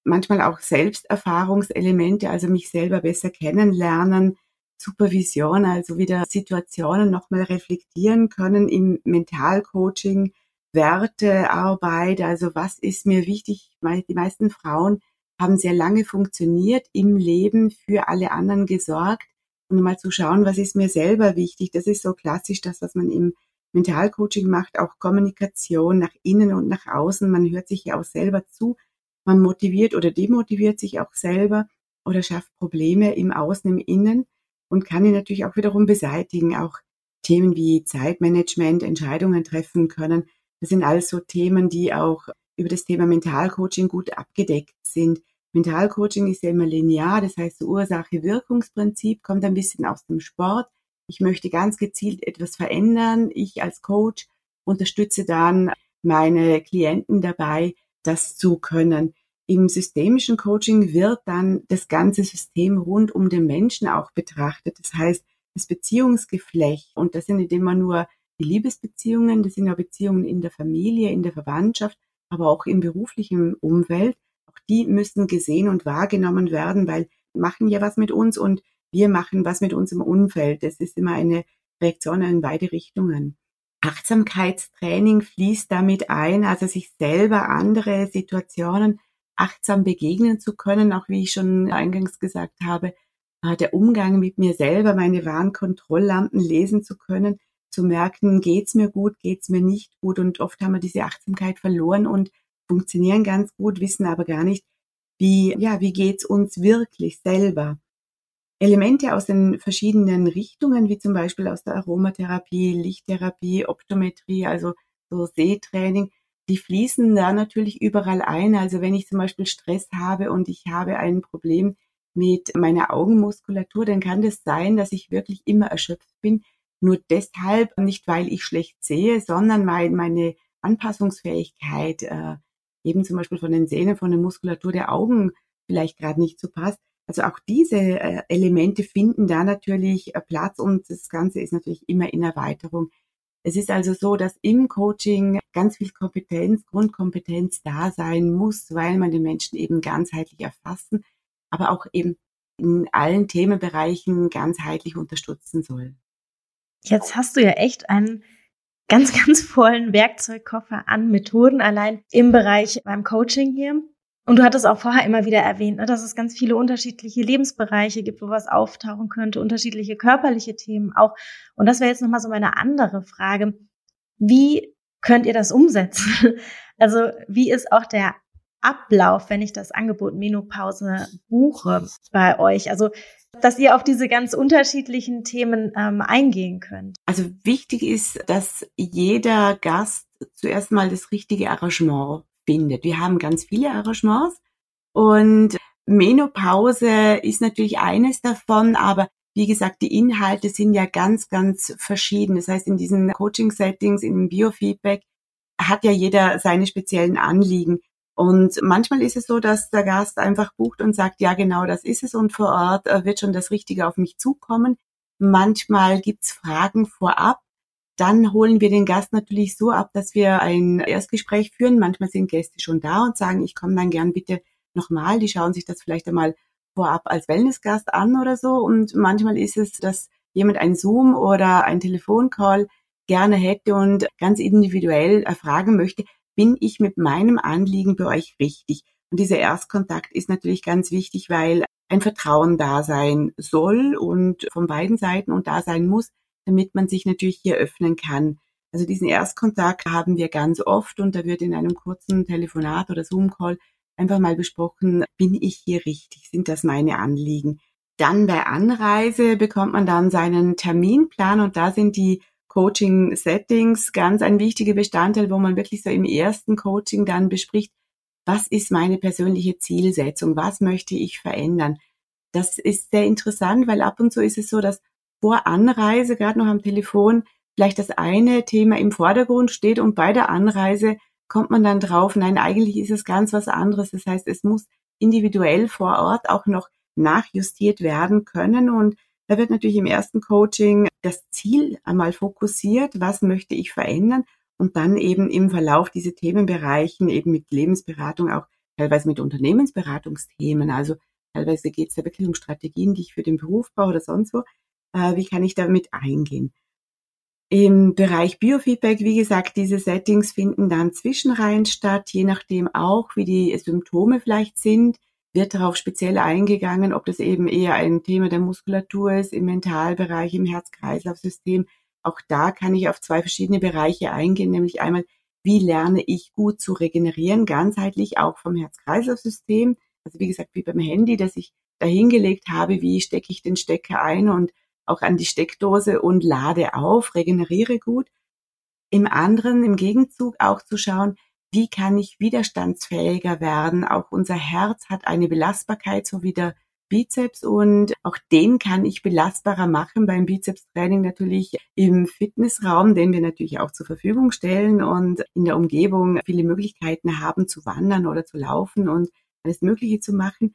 manchmal auch Selbsterfahrungselemente, also mich selber besser kennenlernen, Supervision, also wieder Situationen nochmal reflektieren können im Mentalcoaching, Wertearbeit, also was ist mir wichtig? Die meisten Frauen haben sehr lange funktioniert im Leben, für alle anderen gesorgt und mal zu schauen, was ist mir selber wichtig. Das ist so klassisch das, was man im Mentalcoaching macht, auch Kommunikation nach innen und nach außen. Man hört sich ja auch selber zu, man motiviert oder demotiviert sich auch selber oder schafft Probleme im Außen, im Innen und kann ihn natürlich auch wiederum beseitigen. Auch Themen wie Zeitmanagement, Entscheidungen treffen können. Das sind alles so Themen, die auch über das Thema Mentalcoaching gut abgedeckt sind. Mentalcoaching ist ja immer linear, das heißt, Ursache-Wirkungsprinzip kommt ein bisschen aus dem Sport. Ich möchte ganz gezielt etwas verändern. Ich als Coach unterstütze dann meine Klienten dabei, das zu können. Im systemischen Coaching wird dann das ganze System rund um den Menschen auch betrachtet. Das heißt, das Beziehungsgeflecht, und das sind nicht immer nur die Liebesbeziehungen, das sind ja Beziehungen in der Familie, in der Verwandtschaft, aber auch im beruflichen Umfeld. Auch die müssen gesehen und wahrgenommen werden, weil machen ja was mit uns und wir machen was mit unserem Umfeld. Das ist immer eine Reaktion in beide Richtungen. Achtsamkeitstraining fließt damit ein, also sich selber andere Situationen achtsam begegnen zu können, auch wie ich schon eingangs gesagt habe, äh, der Umgang mit mir selber, meine wahren Kontrolllampen lesen zu können, zu merken, geht's mir gut, geht's mir nicht gut und oft haben wir diese Achtsamkeit verloren und funktionieren ganz gut, wissen aber gar nicht, wie, ja, wie geht's uns wirklich selber. Elemente aus den verschiedenen Richtungen, wie zum Beispiel aus der Aromatherapie, Lichttherapie, Optometrie, also so Sehtraining, die fließen da natürlich überall ein. Also wenn ich zum Beispiel Stress habe und ich habe ein Problem mit meiner Augenmuskulatur, dann kann das sein, dass ich wirklich immer erschöpft bin. Nur deshalb, nicht weil ich schlecht sehe, sondern weil meine Anpassungsfähigkeit äh, eben zum Beispiel von den Sehnen, von der Muskulatur der Augen vielleicht gerade nicht so passt. Also auch diese äh, Elemente finden da natürlich äh, Platz und das Ganze ist natürlich immer in Erweiterung. Es ist also so, dass im Coaching ganz viel Kompetenz, Grundkompetenz da sein muss, weil man den Menschen eben ganzheitlich erfassen, aber auch eben in allen Themenbereichen ganzheitlich unterstützen soll. Jetzt hast du ja echt einen ganz, ganz vollen Werkzeugkoffer an Methoden allein im Bereich beim Coaching hier. Und du hattest auch vorher immer wieder erwähnt, ne, dass es ganz viele unterschiedliche Lebensbereiche gibt, wo was auftauchen könnte, unterschiedliche körperliche Themen auch. Und das wäre jetzt nochmal so meine andere Frage. Wie könnt ihr das umsetzen? Also wie ist auch der Ablauf, wenn ich das Angebot Menopause buche bei euch? Also dass ihr auf diese ganz unterschiedlichen Themen ähm, eingehen könnt. Also wichtig ist, dass jeder Gast zuerst mal das richtige Arrangement findet. Wir haben ganz viele Arrangements und Menopause ist natürlich eines davon, aber wie gesagt, die Inhalte sind ja ganz, ganz verschieden. Das heißt, in diesen Coaching-Settings, in Biofeedback hat ja jeder seine speziellen Anliegen. Und manchmal ist es so, dass der Gast einfach bucht und sagt, ja genau, das ist es und vor Ort äh, wird schon das Richtige auf mich zukommen. Manchmal gibt's Fragen vorab, dann holen wir den Gast natürlich so ab, dass wir ein Erstgespräch führen. Manchmal sind Gäste schon da und sagen, ich komme dann gern bitte nochmal. Die schauen sich das vielleicht einmal vorab als Wellnessgast an oder so. Und manchmal ist es, dass jemand ein Zoom oder ein Telefoncall gerne hätte und ganz individuell erfragen möchte, bin ich mit meinem Anliegen bei euch richtig? Und dieser Erstkontakt ist natürlich ganz wichtig, weil ein Vertrauen da sein soll und von beiden Seiten und da sein muss, damit man sich natürlich hier öffnen kann. Also diesen Erstkontakt haben wir ganz oft und da wird in einem kurzen Telefonat oder Zoom-Call einfach mal besprochen, bin ich hier richtig? Sind das meine Anliegen? Dann bei Anreise bekommt man dann seinen Terminplan und da sind die Coaching-Settings ganz ein wichtiger Bestandteil, wo man wirklich so im ersten Coaching dann bespricht, was ist meine persönliche Zielsetzung? Was möchte ich verändern? Das ist sehr interessant, weil ab und zu ist es so, dass vor Anreise, gerade noch am Telefon, vielleicht das eine Thema im Vordergrund steht und bei der Anreise kommt man dann drauf, nein, eigentlich ist es ganz was anderes. Das heißt, es muss individuell vor Ort auch noch nachjustiert werden können und da wird natürlich im ersten Coaching das Ziel einmal fokussiert, was möchte ich verändern und dann eben im Verlauf diese Themenbereichen eben mit Lebensberatung auch teilweise mit Unternehmensberatungsthemen. Also teilweise geht es da wirklich um Strategien, die ich für den Beruf brauche oder sonst wo wie kann ich damit eingehen. Im Bereich Biofeedback, wie gesagt, diese Settings finden dann Zwischenreihen statt, je nachdem auch, wie die Symptome vielleicht sind, wird darauf speziell eingegangen, ob das eben eher ein Thema der Muskulatur ist, im Mentalbereich, im Herz-Kreislauf-System. Auch da kann ich auf zwei verschiedene Bereiche eingehen, nämlich einmal, wie lerne ich gut zu regenerieren, ganzheitlich auch vom Herz-Kreislauf-System. Also wie gesagt, wie beim Handy, dass ich dahingelegt habe, wie stecke ich den Stecker ein und auch an die Steckdose und lade auf, regeneriere gut. Im anderen, im Gegenzug auch zu schauen, wie kann ich widerstandsfähiger werden. Auch unser Herz hat eine Belastbarkeit, so wie der Bizeps und auch den kann ich belastbarer machen beim Bizeps-Training natürlich im Fitnessraum, den wir natürlich auch zur Verfügung stellen und in der Umgebung viele Möglichkeiten haben zu wandern oder zu laufen und alles Mögliche zu machen.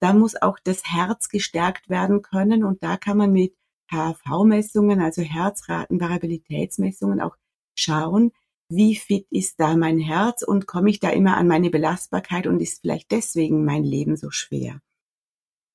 Da muss auch das Herz gestärkt werden können und da kann man mit HV-Messungen, also Herzratenvariabilitätsmessungen auch schauen, wie fit ist da mein Herz und komme ich da immer an meine Belastbarkeit und ist vielleicht deswegen mein Leben so schwer.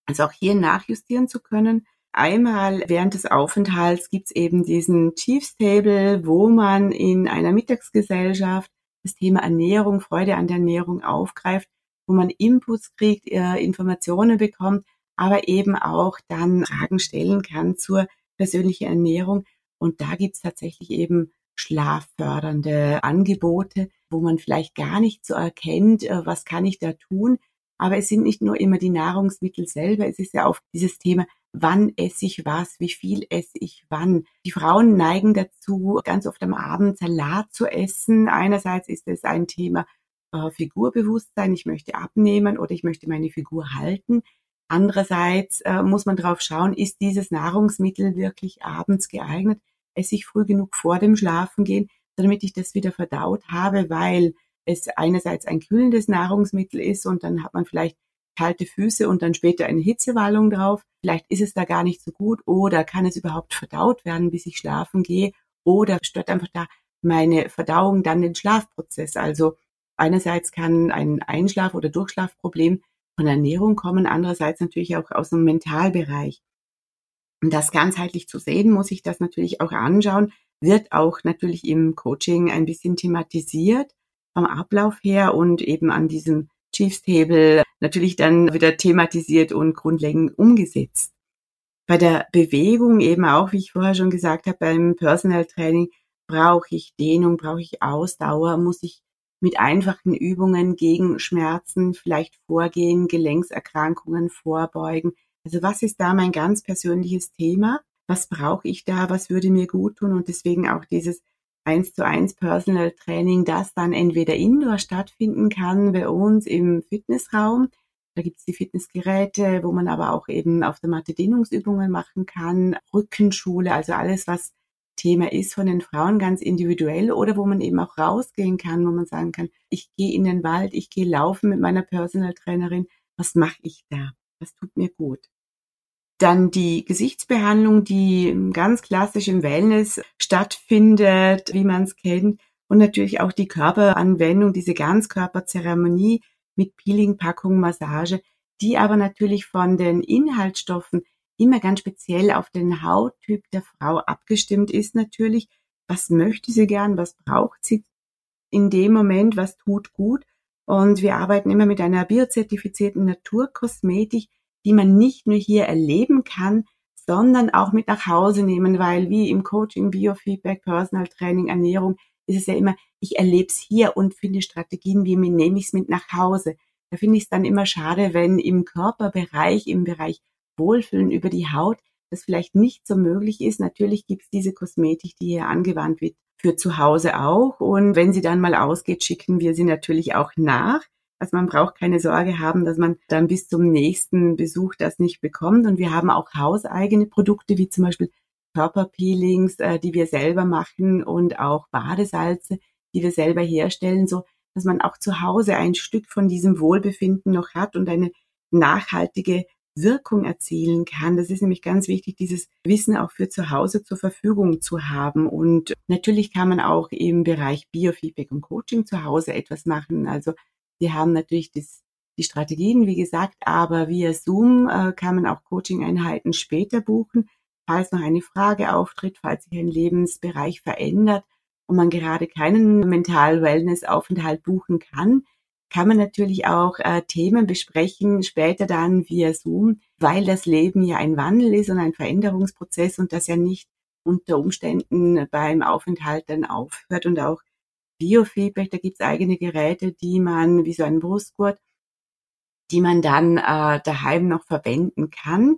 Also auch hier nachjustieren zu können. Einmal während des Aufenthalts gibt es eben diesen Chiefs Table, wo man in einer Mittagsgesellschaft das Thema Ernährung, Freude an der Ernährung aufgreift, wo man Inputs kriegt, äh, Informationen bekommt, aber eben auch dann Fragen stellen kann zur persönlichen Ernährung. Und da gibt es tatsächlich eben schlaffördernde Angebote, wo man vielleicht gar nicht so erkennt, äh, was kann ich da tun, aber es sind nicht nur immer die Nahrungsmittel selber, es ist ja auch dieses Thema, wann esse ich was, wie viel esse ich wann. Die Frauen neigen dazu, ganz oft am Abend Salat zu essen. Einerseits ist es ein Thema äh, Figurbewusstsein, ich möchte abnehmen oder ich möchte meine Figur halten. Andererseits äh, muss man drauf schauen, ist dieses Nahrungsmittel wirklich abends geeignet? Esse ich früh genug vor dem Schlafengehen, damit ich das wieder verdaut habe, weil es einerseits ein kühlendes Nahrungsmittel ist und dann hat man vielleicht kalte Füße und dann später eine Hitzewallung drauf. Vielleicht ist es da gar nicht so gut oder kann es überhaupt verdaut werden, bis ich schlafen gehe oder stört einfach da meine Verdauung dann den Schlafprozess. Also einerseits kann ein Einschlaf- oder Durchschlafproblem von Ernährung kommen, andererseits natürlich auch aus dem Mentalbereich. Um das ganzheitlich zu sehen, muss ich das natürlich auch anschauen, wird auch natürlich im Coaching ein bisschen thematisiert vom Ablauf her und eben an diesem Chiefs Table natürlich dann wieder thematisiert und grundlegend umgesetzt. Bei der Bewegung eben auch, wie ich vorher schon gesagt habe, beim Personal Training brauche ich Dehnung, brauche ich Ausdauer, muss ich mit einfachen Übungen gegen Schmerzen vielleicht vorgehen, Gelenkserkrankungen vorbeugen. Also was ist da mein ganz persönliches Thema? Was brauche ich da? Was würde mir gut tun? Und deswegen auch dieses eins zu eins Personal Training, das dann entweder indoor stattfinden kann bei uns im Fitnessraum. Da gibt's die Fitnessgeräte, wo man aber auch eben auf der Matte Dehnungsübungen machen kann, Rückenschule, also alles, was Thema ist von den Frauen ganz individuell oder wo man eben auch rausgehen kann, wo man sagen kann, ich gehe in den Wald, ich gehe laufen mit meiner Personal Trainerin, was mache ich da? Was tut mir gut? Dann die Gesichtsbehandlung, die ganz klassisch im Wellness stattfindet, wie man es kennt. Und natürlich auch die Körperanwendung, diese Ganzkörperzeremonie mit Peeling, Packung, Massage, die aber natürlich von den Inhaltsstoffen immer ganz speziell auf den Hauttyp der Frau abgestimmt ist natürlich. Was möchte sie gern? Was braucht sie in dem Moment? Was tut gut? Und wir arbeiten immer mit einer biozertifizierten Naturkosmetik, die man nicht nur hier erleben kann, sondern auch mit nach Hause nehmen, weil wie im Coaching, Biofeedback, Personal Training, Ernährung ist es ja immer, ich erlebe es hier und finde Strategien, wie nehme ich es mit nach Hause. Da finde ich es dann immer schade, wenn im Körperbereich, im Bereich Wohlfühlen über die Haut, das vielleicht nicht so möglich ist. Natürlich gibt es diese Kosmetik, die hier angewandt wird, für zu Hause auch. Und wenn sie dann mal ausgeht, schicken wir sie natürlich auch nach. Also man braucht keine Sorge haben, dass man dann bis zum nächsten Besuch das nicht bekommt. Und wir haben auch hauseigene Produkte, wie zum Beispiel Körperpeelings, äh, die wir selber machen und auch Badesalze, die wir selber herstellen, so dass man auch zu Hause ein Stück von diesem Wohlbefinden noch hat und eine nachhaltige Wirkung erzielen kann. Das ist nämlich ganz wichtig, dieses Wissen auch für zu Hause zur Verfügung zu haben. Und natürlich kann man auch im Bereich Biofeedback und Coaching zu Hause etwas machen. Also wir haben natürlich das, die Strategien, wie gesagt, aber via Zoom äh, kann man auch Coaching-Einheiten später buchen, falls noch eine Frage auftritt, falls sich ein Lebensbereich verändert und man gerade keinen Mental-Wellness-Aufenthalt buchen kann, kann man natürlich auch äh, Themen besprechen, später dann via Zoom, weil das Leben ja ein Wandel ist und ein Veränderungsprozess und das ja nicht unter Umständen beim Aufenthalt dann aufhört und auch Biofeedback, da gibt's eigene Geräte, die man, wie so ein Brustgurt, die man dann äh, daheim noch verwenden kann.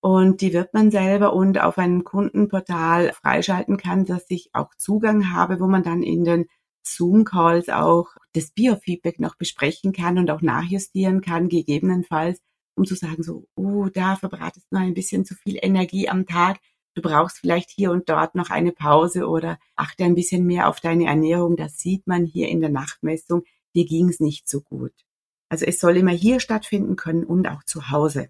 Und die wird man selber und auf einem Kundenportal freischalten kann, dass ich auch Zugang habe, wo man dann in den Zoom-Calls auch das Biofeedback noch besprechen kann und auch nachjustieren kann, gegebenenfalls, um zu sagen, so, oh, da verbratest du ein bisschen zu viel Energie am Tag. Du brauchst vielleicht hier und dort noch eine Pause oder achte ein bisschen mehr auf deine Ernährung. Das sieht man hier in der Nachtmessung. Dir ging's nicht so gut. Also es soll immer hier stattfinden können und auch zu Hause.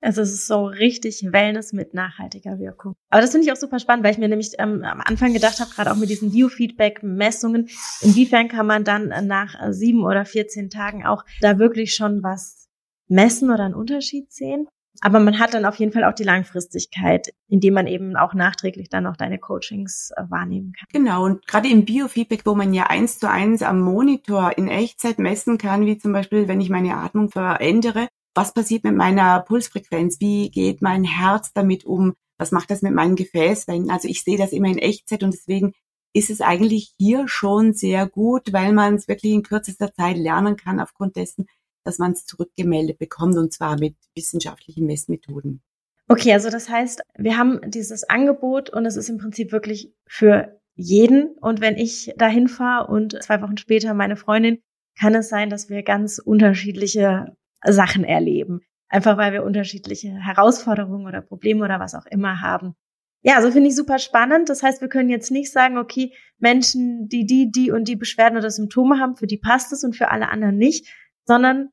Also es ist so richtig Wellness mit nachhaltiger Wirkung. Aber das finde ich auch super spannend, weil ich mir nämlich ähm, am Anfang gedacht habe, gerade auch mit diesen Biofeedback-Messungen, inwiefern kann man dann nach sieben oder 14 Tagen auch da wirklich schon was messen oder einen Unterschied sehen? Aber man hat dann auf jeden Fall auch die Langfristigkeit, indem man eben auch nachträglich dann auch deine Coachings äh, wahrnehmen kann. Genau, und gerade im Biofeedback, wo man ja eins zu eins am Monitor in Echtzeit messen kann, wie zum Beispiel, wenn ich meine Atmung verändere, was passiert mit meiner Pulsfrequenz, wie geht mein Herz damit um, was macht das mit meinen Gefäßwänden. Also ich sehe das immer in Echtzeit und deswegen ist es eigentlich hier schon sehr gut, weil man es wirklich in kürzester Zeit lernen kann aufgrund dessen, dass man es zurückgemeldet bekommt und zwar mit wissenschaftlichen Messmethoden. Okay, also das heißt, wir haben dieses Angebot und es ist im Prinzip wirklich für jeden. Und wenn ich dahin fahre und zwei Wochen später meine Freundin, kann es sein, dass wir ganz unterschiedliche Sachen erleben. Einfach weil wir unterschiedliche Herausforderungen oder Probleme oder was auch immer haben. Ja, so also finde ich super spannend. Das heißt, wir können jetzt nicht sagen, okay, Menschen, die die, die und die Beschwerden oder Symptome haben, für die passt es und für alle anderen nicht, sondern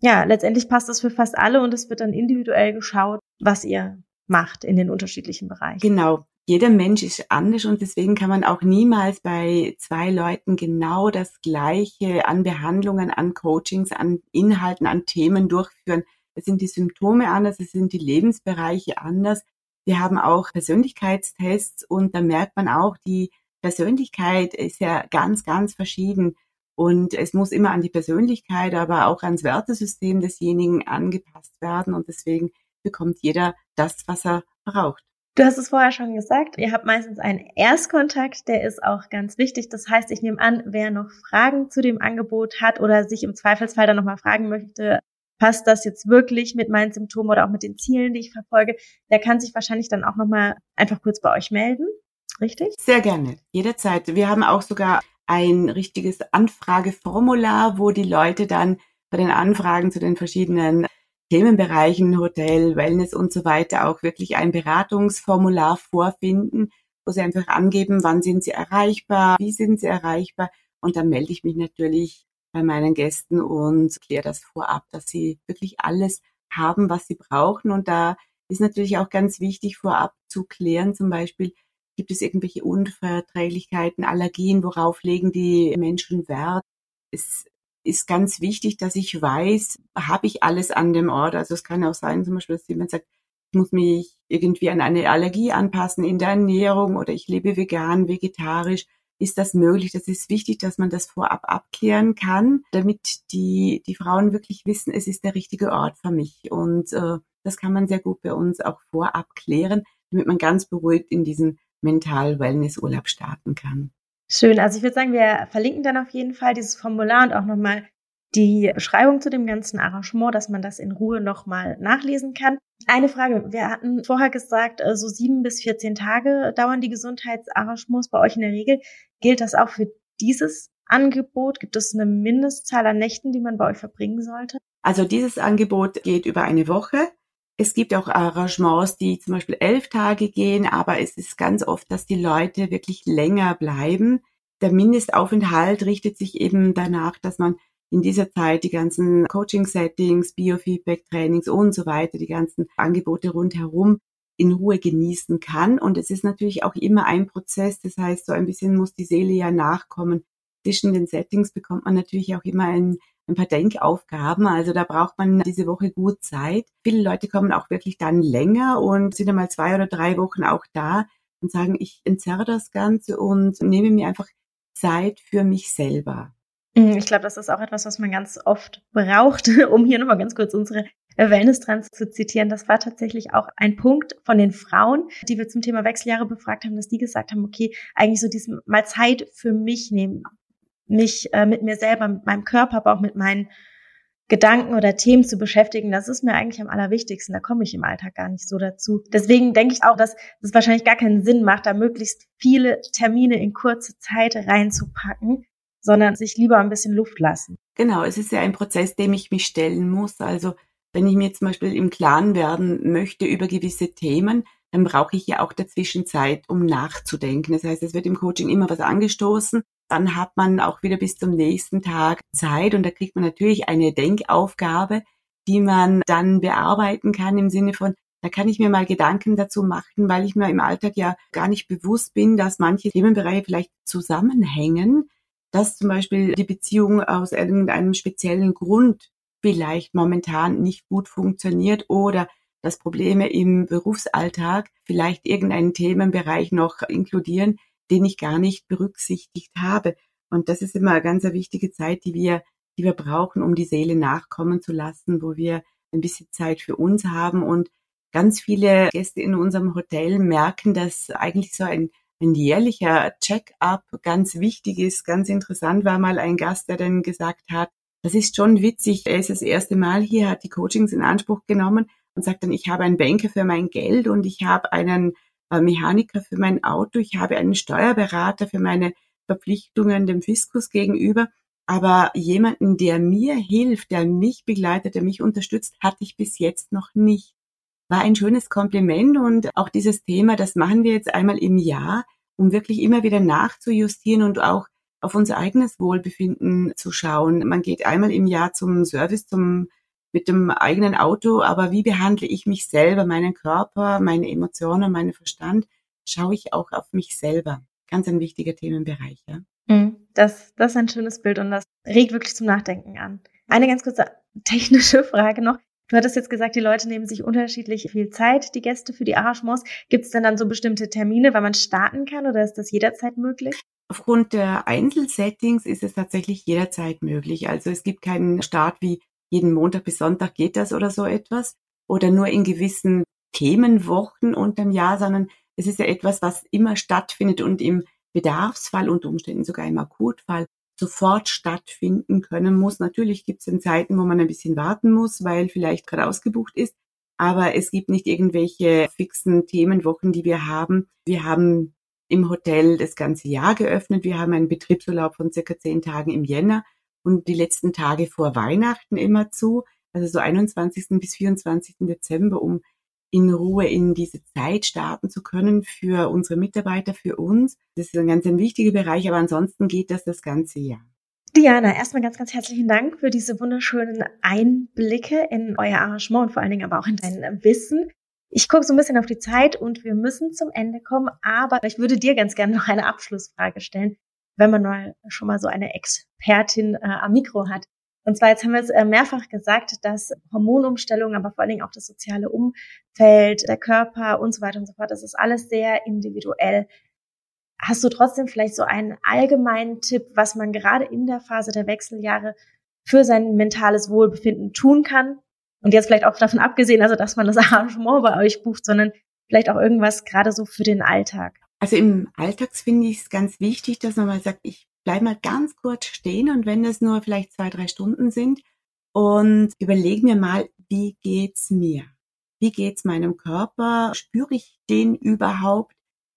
ja, letztendlich passt das für fast alle und es wird dann individuell geschaut, was ihr macht in den unterschiedlichen Bereichen. Genau. Jeder Mensch ist anders und deswegen kann man auch niemals bei zwei Leuten genau das Gleiche an Behandlungen, an Coachings, an Inhalten, an Themen durchführen. Es sind die Symptome anders, es sind die Lebensbereiche anders. Wir haben auch Persönlichkeitstests und da merkt man auch, die Persönlichkeit ist ja ganz, ganz verschieden. Und es muss immer an die Persönlichkeit, aber auch ans Wertesystem desjenigen angepasst werden. Und deswegen bekommt jeder das, was er braucht. Du hast es vorher schon gesagt, ihr habt meistens einen Erstkontakt, der ist auch ganz wichtig. Das heißt, ich nehme an, wer noch Fragen zu dem Angebot hat oder sich im Zweifelsfall dann nochmal fragen möchte, passt das jetzt wirklich mit meinen Symptomen oder auch mit den Zielen, die ich verfolge, der kann sich wahrscheinlich dann auch nochmal einfach kurz bei euch melden. Richtig? Sehr gerne, jederzeit. Wir haben auch sogar ein richtiges Anfrageformular, wo die Leute dann bei den Anfragen zu den verschiedenen Themenbereichen, Hotel, Wellness und so weiter auch wirklich ein Beratungsformular vorfinden, wo sie einfach angeben, wann sind sie erreichbar, wie sind sie erreichbar. Und dann melde ich mich natürlich bei meinen Gästen und kläre das vorab, dass sie wirklich alles haben, was sie brauchen. Und da ist natürlich auch ganz wichtig vorab zu klären, zum Beispiel, Gibt es irgendwelche Unverträglichkeiten, Allergien? Worauf legen die Menschen Wert? Es ist ganz wichtig, dass ich weiß, habe ich alles an dem Ort? Also es kann auch sein, zum Beispiel, dass jemand sagt, ich muss mich irgendwie an eine Allergie anpassen in der Ernährung oder ich lebe vegan, vegetarisch. Ist das möglich? Das ist wichtig, dass man das vorab abklären kann, damit die, die Frauen wirklich wissen, es ist der richtige Ort für mich. Und äh, das kann man sehr gut bei uns auch vorab klären, damit man ganz beruhigt in diesen Mental-Wellness-Urlaub starten kann. Schön. Also ich würde sagen, wir verlinken dann auf jeden Fall dieses Formular und auch nochmal die Beschreibung zu dem ganzen Arrangement, dass man das in Ruhe nochmal nachlesen kann. Eine Frage. Wir hatten vorher gesagt, äh, so sieben bis 14 Tage dauern die Gesundheitsarrangements bei euch in der Regel. Gilt das auch für dieses Angebot? Gibt es eine Mindestzahl an Nächten, die man bei euch verbringen sollte? Also dieses Angebot geht über eine Woche. Es gibt auch Arrangements, die zum Beispiel elf Tage gehen, aber es ist ganz oft, dass die Leute wirklich länger bleiben. Der Mindestaufenthalt richtet sich eben danach, dass man in dieser Zeit die ganzen Coaching-Settings, Biofeedback-Trainings und so weiter, die ganzen Angebote rundherum in Ruhe genießen kann. Und es ist natürlich auch immer ein Prozess. Das heißt, so ein bisschen muss die Seele ja nachkommen. Zwischen den Settings bekommt man natürlich auch immer ein ein paar Denkaufgaben. Also da braucht man diese Woche gut Zeit. Viele Leute kommen auch wirklich dann länger und sind einmal zwei oder drei Wochen auch da und sagen, ich entzerre das Ganze und nehme mir einfach Zeit für mich selber. Mhm, ich glaube, das ist auch etwas, was man ganz oft braucht, um hier nochmal ganz kurz unsere Wellness-Trends zu zitieren. Das war tatsächlich auch ein Punkt von den Frauen, die wir zum Thema Wechseljahre befragt haben, dass die gesagt haben, okay, eigentlich so diesem mal Zeit für mich nehmen, mich äh, mit mir selber, mit meinem Körper, aber auch mit meinen Gedanken oder Themen zu beschäftigen, das ist mir eigentlich am allerwichtigsten. Da komme ich im Alltag gar nicht so dazu. Deswegen denke ich auch, dass es wahrscheinlich gar keinen Sinn macht, da möglichst viele Termine in kurze Zeit reinzupacken, sondern sich lieber ein bisschen Luft lassen. Genau, es ist ja ein Prozess, dem ich mich stellen muss. Also wenn ich mir zum Beispiel im Klaren werden möchte über gewisse Themen, dann brauche ich ja auch dazwischen Zeit, um nachzudenken. Das heißt, es wird im Coaching immer was angestoßen. Dann hat man auch wieder bis zum nächsten Tag Zeit und da kriegt man natürlich eine Denkaufgabe, die man dann bearbeiten kann im Sinne von, da kann ich mir mal Gedanken dazu machen, weil ich mir im Alltag ja gar nicht bewusst bin, dass manche Themenbereiche vielleicht zusammenhängen, dass zum Beispiel die Beziehung aus irgendeinem speziellen Grund vielleicht momentan nicht gut funktioniert oder dass Probleme im Berufsalltag vielleicht irgendeinen Themenbereich noch inkludieren, den ich gar nicht berücksichtigt habe. Und das ist immer eine ganz wichtige Zeit, die wir, die wir brauchen, um die Seele nachkommen zu lassen, wo wir ein bisschen Zeit für uns haben. Und ganz viele Gäste in unserem Hotel merken, dass eigentlich so ein, ein jährlicher Check-up ganz wichtig ist. Ganz interessant war mal ein Gast, der dann gesagt hat, das ist schon witzig. Er ist das erste Mal hier, hat die Coachings in Anspruch genommen und sagt dann, ich habe einen Banker für mein Geld und ich habe einen Mechaniker für mein Auto, ich habe einen Steuerberater für meine Verpflichtungen dem Fiskus gegenüber. Aber jemanden, der mir hilft, der mich begleitet, der mich unterstützt, hatte ich bis jetzt noch nicht. War ein schönes Kompliment und auch dieses Thema, das machen wir jetzt einmal im Jahr, um wirklich immer wieder nachzujustieren und auch auf unser eigenes Wohlbefinden zu schauen. Man geht einmal im Jahr zum Service, zum mit dem eigenen Auto, aber wie behandle ich mich selber, meinen Körper, meine Emotionen, meinen Verstand, schaue ich auch auf mich selber. Ganz ein wichtiger Themenbereich. Ja? Mhm. Das, das ist ein schönes Bild und das regt wirklich zum Nachdenken an. Eine ganz kurze technische Frage noch. Du hattest jetzt gesagt, die Leute nehmen sich unterschiedlich viel Zeit, die Gäste für die Arrangements. Gibt es denn dann so bestimmte Termine, wann man starten kann oder ist das jederzeit möglich? Aufgrund der Einzelsettings ist es tatsächlich jederzeit möglich. Also es gibt keinen Start wie jeden Montag bis Sonntag geht das oder so etwas oder nur in gewissen Themenwochen unterm Jahr, sondern es ist ja etwas, was immer stattfindet und im Bedarfsfall unter Umständen sogar im Akutfall sofort stattfinden können muss. Natürlich gibt es dann Zeiten, wo man ein bisschen warten muss, weil vielleicht gerade ausgebucht ist. Aber es gibt nicht irgendwelche fixen Themenwochen, die wir haben. Wir haben im Hotel das ganze Jahr geöffnet. Wir haben einen Betriebsurlaub von circa zehn Tagen im Jänner und die letzten Tage vor Weihnachten immer zu, also so 21. bis 24. Dezember, um in Ruhe in diese Zeit starten zu können für unsere Mitarbeiter, für uns. Das ist ein ganz ein wichtiger Bereich, aber ansonsten geht das das ganze Jahr. Diana, erstmal ganz, ganz herzlichen Dank für diese wunderschönen Einblicke in euer Arrangement und vor allen Dingen aber auch in dein Wissen. Ich gucke so ein bisschen auf die Zeit und wir müssen zum Ende kommen, aber ich würde dir ganz gerne noch eine Abschlussfrage stellen wenn man mal schon mal so eine Expertin äh, am Mikro hat. Und zwar, jetzt haben wir es äh, mehrfach gesagt, dass Hormonumstellung, aber vor allen Dingen auch das soziale Umfeld, der Körper und so weiter und so fort, das ist alles sehr individuell. Hast du trotzdem vielleicht so einen allgemeinen Tipp, was man gerade in der Phase der Wechseljahre für sein mentales Wohlbefinden tun kann? Und jetzt vielleicht auch davon abgesehen, also dass man das Arrangement bei euch bucht, sondern vielleicht auch irgendwas gerade so für den Alltag. Also im Alltags finde ich es ganz wichtig, dass man mal sagt, ich bleibe mal ganz kurz stehen und wenn das nur vielleicht zwei, drei Stunden sind und überlege mir mal, wie geht's mir? Wie geht's meinem Körper? Spüre ich den überhaupt?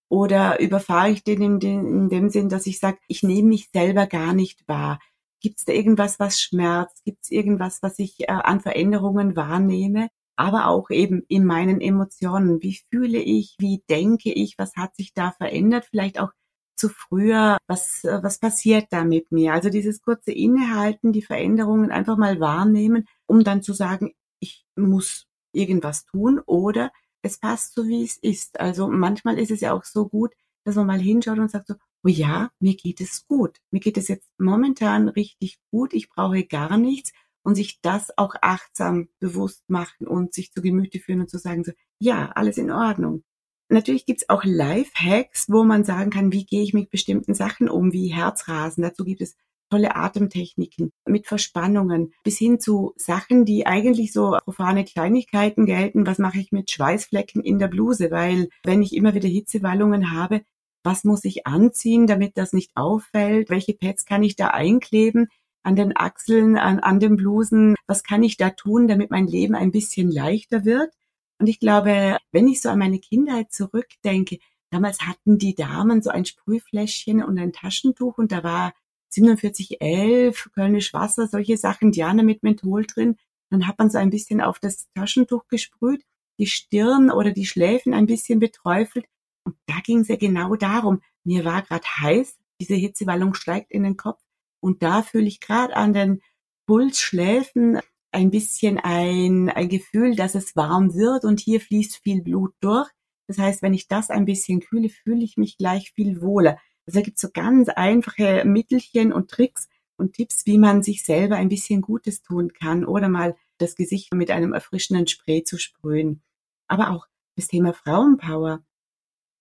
Oder überfahre ich den in, den, in dem Sinn, dass ich sage, ich nehme mich selber gar nicht wahr? Gibt es da irgendwas, was schmerzt? Gibt es irgendwas, was ich äh, an Veränderungen wahrnehme? Aber auch eben in meinen Emotionen. Wie fühle ich? Wie denke ich? Was hat sich da verändert? Vielleicht auch zu früher. Was, was passiert da mit mir? Also dieses kurze Innehalten, die Veränderungen einfach mal wahrnehmen, um dann zu sagen, ich muss irgendwas tun oder es passt so, wie es ist. Also manchmal ist es ja auch so gut, dass man mal hinschaut und sagt so, oh ja, mir geht es gut. Mir geht es jetzt momentan richtig gut. Ich brauche gar nichts und sich das auch achtsam bewusst machen und sich zu Gemüte führen und zu sagen so, ja, alles in Ordnung. Natürlich gibt's auch Life-Hacks, wo man sagen kann, wie gehe ich mit bestimmten Sachen um, wie Herzrasen. Dazu gibt es tolle Atemtechniken mit Verspannungen bis hin zu Sachen, die eigentlich so profane Kleinigkeiten gelten. Was mache ich mit Schweißflecken in der Bluse? Weil wenn ich immer wieder Hitzewallungen habe, was muss ich anziehen, damit das nicht auffällt? Welche Pads kann ich da einkleben? An den Achseln, an, an den Blusen. Was kann ich da tun, damit mein Leben ein bisschen leichter wird? Und ich glaube, wenn ich so an meine Kindheit zurückdenke, damals hatten die Damen so ein Sprühfläschchen und ein Taschentuch und da war 4711, Kölnisch Wasser, solche Sachen, Diana mit Menthol drin. Dann hat man so ein bisschen auf das Taschentuch gesprüht, die Stirn oder die Schläfen ein bisschen beträufelt. Und da ging es ja genau darum. Mir war gerade heiß, diese Hitzewallung steigt in den Kopf. Und da fühle ich gerade an den Pulsschläfen ein bisschen ein, ein Gefühl, dass es warm wird und hier fließt viel Blut durch. Das heißt, wenn ich das ein bisschen kühle, fühle ich mich gleich viel wohler. Also da gibt es so ganz einfache Mittelchen und Tricks und Tipps, wie man sich selber ein bisschen Gutes tun kann oder mal das Gesicht mit einem erfrischenden Spray zu sprühen. Aber auch das Thema Frauenpower,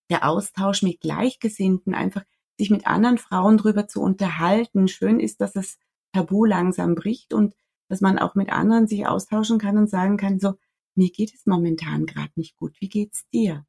der Austausch mit Gleichgesinnten, einfach sich mit anderen Frauen drüber zu unterhalten. Schön ist, dass das Tabu langsam bricht und dass man auch mit anderen sich austauschen kann und sagen kann, so, mir geht es momentan gerade nicht gut. Wie geht's dir?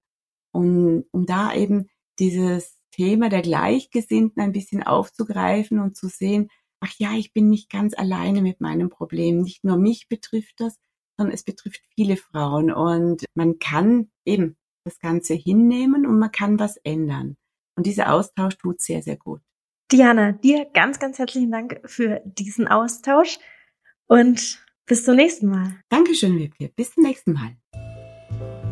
Und um da eben dieses Thema der Gleichgesinnten ein bisschen aufzugreifen und zu sehen, ach ja, ich bin nicht ganz alleine mit meinem Problem. Nicht nur mich betrifft das, sondern es betrifft viele Frauen. Und man kann eben das Ganze hinnehmen und man kann was ändern. Und dieser Austausch tut sehr, sehr gut. Diana, dir ganz, ganz herzlichen Dank für diesen Austausch und bis zum nächsten Mal. Dankeschön, Wiebke. Bis zum nächsten Mal.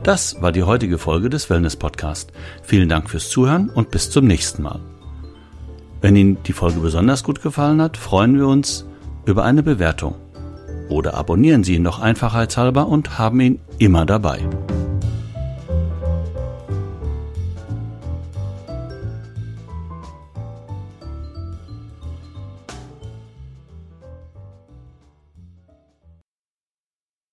Das war die heutige Folge des Wellness Podcast. Vielen Dank fürs Zuhören und bis zum nächsten Mal. Wenn Ihnen die Folge besonders gut gefallen hat, freuen wir uns über eine Bewertung. Oder abonnieren Sie ihn noch einfachheitshalber und haben ihn immer dabei.